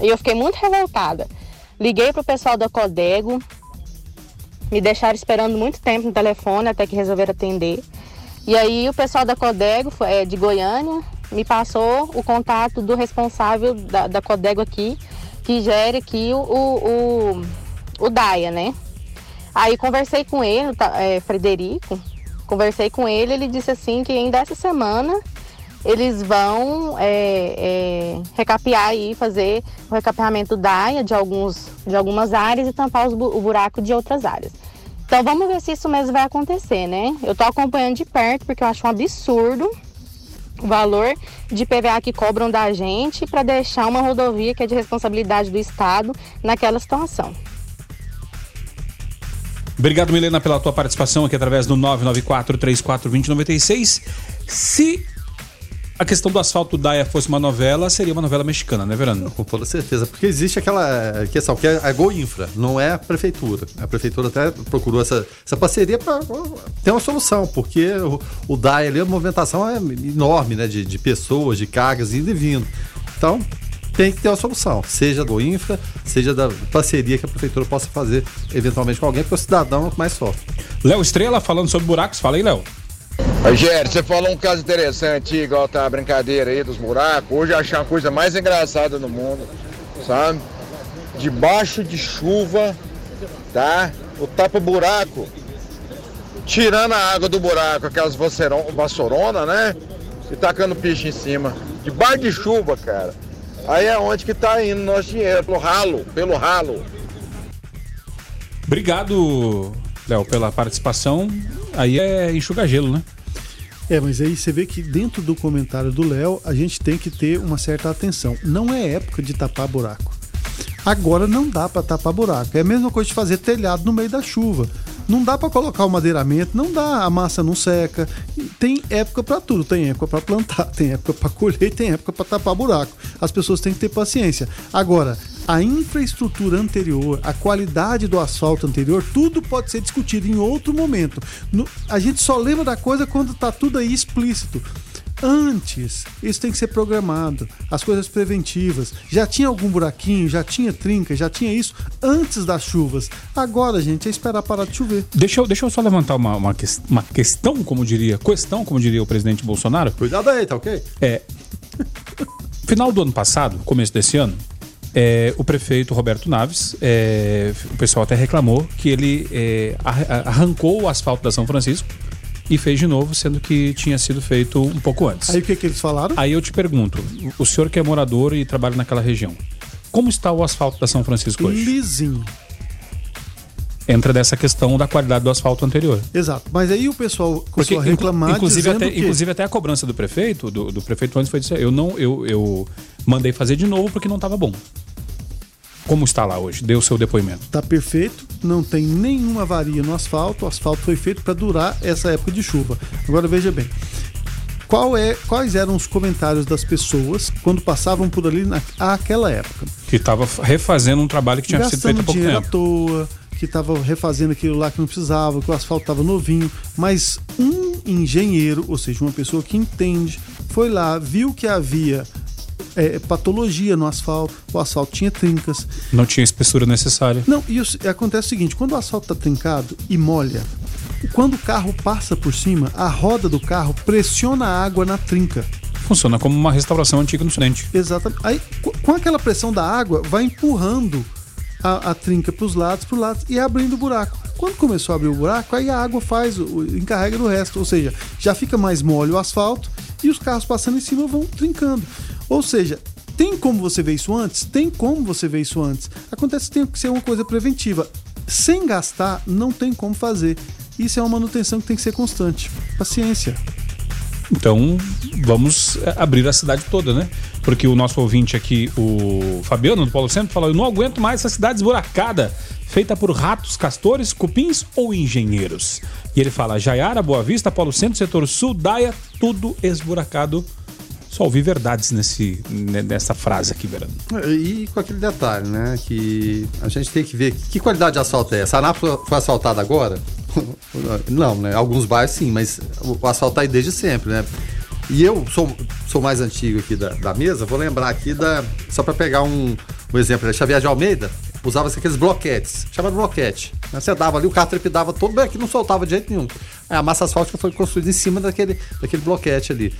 E eu fiquei muito revoltada. Liguei pro pessoal da Codego, me deixaram esperando muito tempo no telefone até que resolveram atender. E aí o pessoal da Codego, é, de Goiânia, me passou o contato do responsável da, da Codego aqui, que gere aqui o, o, o, o DAIA, né? Aí conversei com ele, é, Frederico, conversei com ele, ele disse assim que ainda essa semana eles vão é, é, recapear e fazer o recapeamento da área de, alguns, de algumas áreas e tampar os, o buraco de outras áreas. Então vamos ver se isso mesmo vai acontecer, né? Eu estou acompanhando de perto porque eu acho um absurdo o valor de PVA que cobram da gente para deixar uma rodovia que é de responsabilidade do Estado naquela situação.
Obrigado, Milena, pela tua participação aqui através do 994 34 2096. Se a questão do asfalto Daia fosse uma novela, seria uma novela mexicana, né, Verano?
Com toda certeza, porque existe aquela questão que é a Go Infra, não é a prefeitura. A prefeitura até procurou essa, essa parceria para ter uma solução, porque o, o Daia ali, a movimentação é enorme, né, de, de pessoas, de cargas indo e vindo. Então, tem que ter uma solução, seja do infra, seja da parceria que a prefeitura possa fazer eventualmente com alguém, porque o cidadão é o que mais sofre.
Léo Estrela falando sobre buracos, fala aí, Léo.
Rogério, você falou um caso interessante, igual tá a brincadeira aí dos buracos. Hoje eu achei a coisa mais engraçada do mundo, sabe? Debaixo de chuva, tá? O tapa-buraco, tirando a água do buraco, aquelas vassourona, né? E tacando piche em cima. Debaixo de chuva, cara. Aí é onde que tá indo nosso dinheiro, pelo ralo, pelo ralo.
Obrigado, Léo, pela participação. Aí é enxugar gelo, né?
É, mas aí você vê que dentro do comentário do Léo, a gente tem que ter uma certa atenção. Não é época de tapar buraco. Agora não dá para tapar buraco. É a mesma coisa de fazer telhado no meio da chuva. Não dá para colocar o madeiramento, não dá, a massa não seca. Tem época para tudo, tem época para plantar, tem época para colher, tem época para tapar buraco. As pessoas têm que ter paciência. Agora, a infraestrutura anterior, a qualidade do asfalto anterior, tudo pode ser discutido em outro momento. No, a gente só lembra da coisa quando está tudo aí explícito. Antes, isso tem que ser programado. As coisas preventivas. Já tinha algum buraquinho, já tinha trinca, já tinha isso antes das chuvas. Agora, gente, é esperar parar de chover.
Deixa eu, deixa eu só levantar uma, uma, que, uma questão, como diria, questão, como diria o presidente Bolsonaro.
Cuidado aí, tá ok?
É. Final do ano passado, começo desse ano, é, o prefeito Roberto Naves, é, o pessoal até reclamou que ele é, arrancou o asfalto da São Francisco e fez de novo, sendo que tinha sido feito um pouco antes.
Aí o que, que eles falaram?
Aí eu te pergunto, o senhor que é morador e trabalha naquela região, como está o asfalto da São Francisco hoje?
Lisinho.
entra dessa questão da qualidade do asfalto anterior.
Exato. Mas aí o pessoal
Porque,
começou a reclamar
inclusive, até,
que...
inclusive até a cobrança do prefeito, do, do prefeito antes foi disso. Eu não, eu, eu mandei fazer de novo porque não estava bom. Como está lá hoje? Deu o seu depoimento.
Tá perfeito, não tem nenhuma avaria no asfalto. O asfalto foi feito para durar essa época de chuva. Agora veja bem. Qual é, quais eram os comentários das pessoas quando passavam por ali naquela época?
Que estava refazendo um trabalho que tinha sido feito há pouco
dinheiro
tempo.
à toa, que estava refazendo aquilo lá que não precisava, que o asfalto estava novinho. Mas um engenheiro, ou seja, uma pessoa que entende, foi lá, viu que havia é, patologia no asfalto, o asfalto tinha trincas.
Não tinha espessura necessária.
Não, e acontece o seguinte: quando o asfalto está trincado e molha, quando o carro passa por cima, a roda do carro pressiona a água na trinca.
Funciona como uma restauração antiga no acidente.
Exatamente. Aí, co- com aquela pressão da água, vai empurrando a, a trinca para os lados, para lados e abrindo o buraco. Quando começou a abrir o buraco, aí a água faz, o, o- encarrega do resto. Ou seja, já fica mais mole o asfalto e os carros passando em cima vão trincando. Ou seja, tem como você ver isso antes? Tem como você ver isso antes. Acontece que tem que ser uma coisa preventiva. Sem gastar, não tem como fazer. Isso é uma manutenção que tem que ser constante. Paciência.
Então, vamos é, abrir a cidade toda, né? Porque o nosso ouvinte aqui, o Fabiano do Paulo Centro, falou: Eu não aguento mais essa cidade esburacada, feita por ratos, castores, cupins ou engenheiros. E ele fala: Jaiara, Boa Vista, Paulo Centro, setor sul, Daia, tudo esburacado. Só ouvi verdades nesse, ne- nessa frase aqui, Verano.
E com aquele detalhe, né? Que a gente tem que ver que qualidade de asfalto é essa. A foi asfaltada agora? Não, né? Alguns bairros sim, mas o asfalto tá aí desde sempre, né? E eu sou, sou mais antigo aqui da, da mesa, vou lembrar aqui da. Só para pegar um, um exemplo, né? Xavier de Almeida usava-se aqueles bloquetes, chamado bloquete. né? Você dava ali, o carro trepidava todo, bem aqui não soltava de jeito nenhum. A massa asfáltica foi construída em cima daquele, daquele bloquete ali.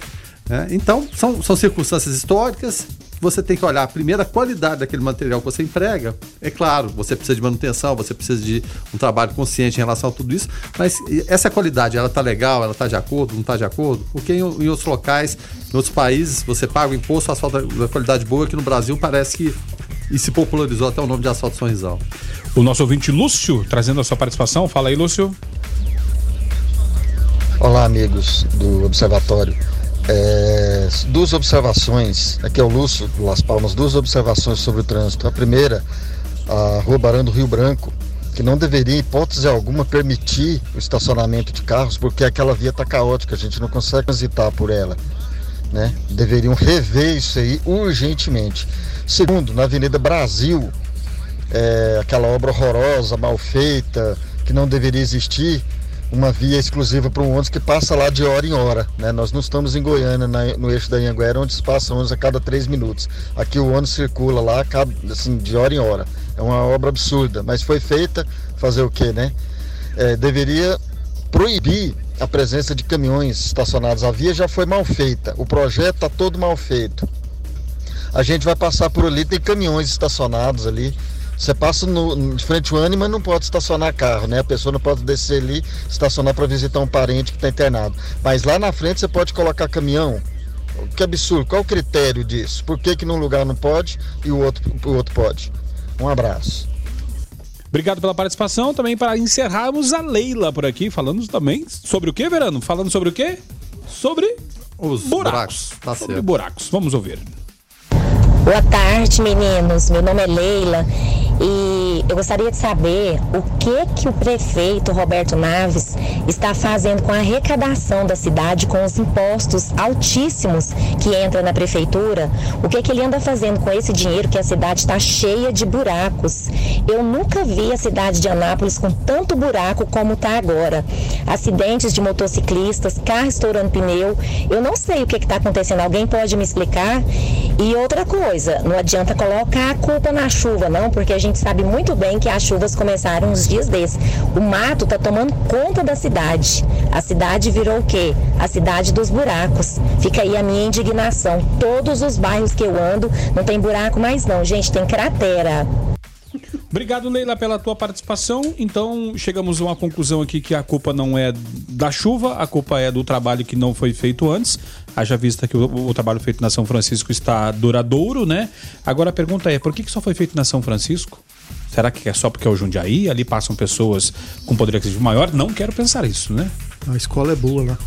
Né? Então, são, são circunstâncias históricas. Você tem que olhar primeiro a qualidade daquele material que você emprega. É claro, você precisa de manutenção, você precisa de um trabalho consciente em relação a tudo isso, mas essa qualidade, ela tá legal, ela tá de acordo, não tá de acordo? Porque em, em outros locais, em outros países, você paga o imposto, o asfalto da qualidade boa, aqui no Brasil parece que e se popularizou até o nome de asfalto Sorrisal.
O nosso ouvinte Lúcio, trazendo a sua participação. Fala aí, Lúcio.
Olá, amigos do Observatório. É, duas observações, aqui é o Lúcio Las Palmas, duas observações sobre o trânsito. A primeira, a Rua Barão do Rio Branco, que não deveria, em hipótese alguma, permitir o estacionamento de carros, porque aquela via está caótica, a gente não consegue transitar por ela. Né? Deveriam rever isso aí urgentemente. Segundo, na Avenida Brasil, é, aquela obra horrorosa, mal feita, que não deveria existir, uma via exclusiva para um ônibus que passa lá de hora em hora. Né? Nós não estamos em Goiânia, na- no eixo da Anhanguera, onde se passa ônibus a cada três minutos. Aqui o ônibus circula lá assim, de hora em hora. É uma obra absurda, mas foi feita, fazer o quê, né? É, deveria proibir a presença de caminhões estacionados. A via já foi mal feita, o projeto está todo mal feito. A gente vai passar por ali, tem caminhões estacionados ali. Você passa no, de frente ao ânimo, mas não pode estacionar carro, né? A pessoa não pode descer ali, estacionar para visitar um parente que está internado. Mas lá na frente você pode colocar caminhão. Que absurdo, qual o critério disso? Por que, que num lugar não pode e o outro, o outro pode? Um abraço.
Obrigado pela participação. Também para encerrarmos a Leila por aqui, falando também sobre o que, Verano? Falando sobre o quê? Sobre
os
buracos.
Tá
sobre
certo.
buracos. Vamos ouvir.
Boa tarde, meninos. Meu nome é Leila e eu gostaria de saber o que que o prefeito Roberto Naves está fazendo com a arrecadação da cidade com os impostos altíssimos que entra na prefeitura. O que que ele anda fazendo com esse dinheiro que a cidade está cheia de buracos? Eu nunca vi a cidade de Anápolis com tanto buraco como está agora. Acidentes de motociclistas, carro estourando pneu. Eu não sei o que está acontecendo. Alguém pode me explicar? E outra coisa, não adianta colocar a culpa na chuva, não, porque a gente sabe muito bem que as chuvas começaram uns dias desses. O mato está tomando conta da cidade. A cidade virou o quê? A cidade dos buracos. Fica aí a minha indignação. Todos os bairros que eu ando não tem buraco mais não, gente, tem cratera.
Obrigado, Leila, pela tua participação. Então, chegamos a uma conclusão aqui que a culpa não é da chuva, a culpa é do trabalho que não foi feito antes. Haja vista que o, o trabalho feito na São Francisco está duradouro, né? Agora a pergunta é, por que, que só foi feito na São Francisco? Será que é só porque é o Jundiaí? Ali passam pessoas com poder aquisitivo maior? Não quero pensar isso, né?
A escola é boa lá.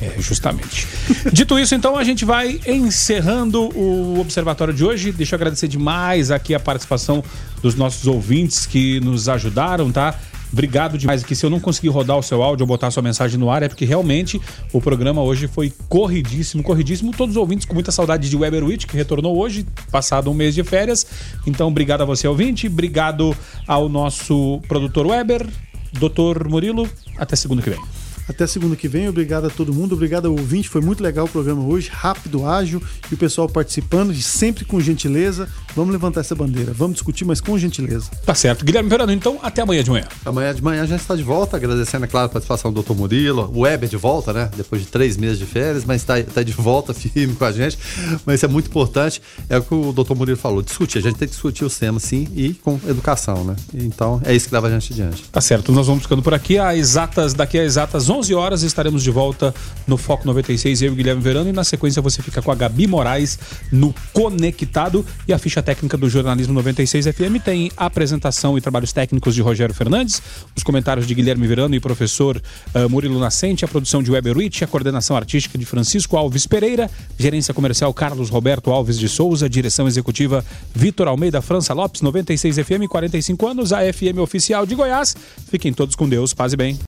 É, justamente. Dito isso, então, a gente vai encerrando o observatório de hoje. Deixa eu agradecer demais aqui a participação dos nossos ouvintes que nos ajudaram, tá? Obrigado demais aqui. Se eu não conseguir rodar o seu áudio ou botar a sua mensagem no ar, é porque realmente o programa hoje foi corridíssimo, corridíssimo. Todos os ouvintes com muita saudade de Weber Witt, que retornou hoje, passado um mês de férias. Então, obrigado a você, ouvinte. Obrigado ao nosso produtor Weber, doutor Murilo. Até segunda que vem.
Até segunda que vem. Obrigado a todo mundo. Obrigado ao ouvinte. Foi muito legal o programa hoje. Rápido, ágil. E o pessoal participando, sempre com gentileza. Vamos levantar essa bandeira. Vamos discutir, mas com gentileza.
Tá certo. Guilherme Verano, então, até amanhã de manhã.
Amanhã de manhã a gente está de volta, agradecendo, é claro, a participação do Dr. Murilo. O Weber de volta, né? Depois de três meses de férias, mas está tá de volta firme com a gente. Mas isso é muito importante. É o que o Dr. Murilo falou: discutir. A gente tem que discutir os temas, sim, e com educação, né? Então, é isso que leva a gente adiante.
Tá certo. Nós vamos ficando por aqui. Às exatas, daqui a exatas 11 horas estaremos de volta no Foco 96, eu e Guilherme Verano. E na sequência você fica com a Gabi Moraes no Conectado. E a ficha técnica do Jornalismo 96 FM tem a apresentação e trabalhos técnicos de Rogério Fernandes, os comentários de Guilherme Verano e professor uh, Murilo Nascente, a produção de Weber Witt, a coordenação artística de Francisco Alves Pereira, gerência comercial Carlos Roberto Alves de Souza, direção executiva Vitor Almeida França Lopes, 96 FM, 45 anos, a FM oficial de Goiás. Fiquem todos com Deus, paz e bem.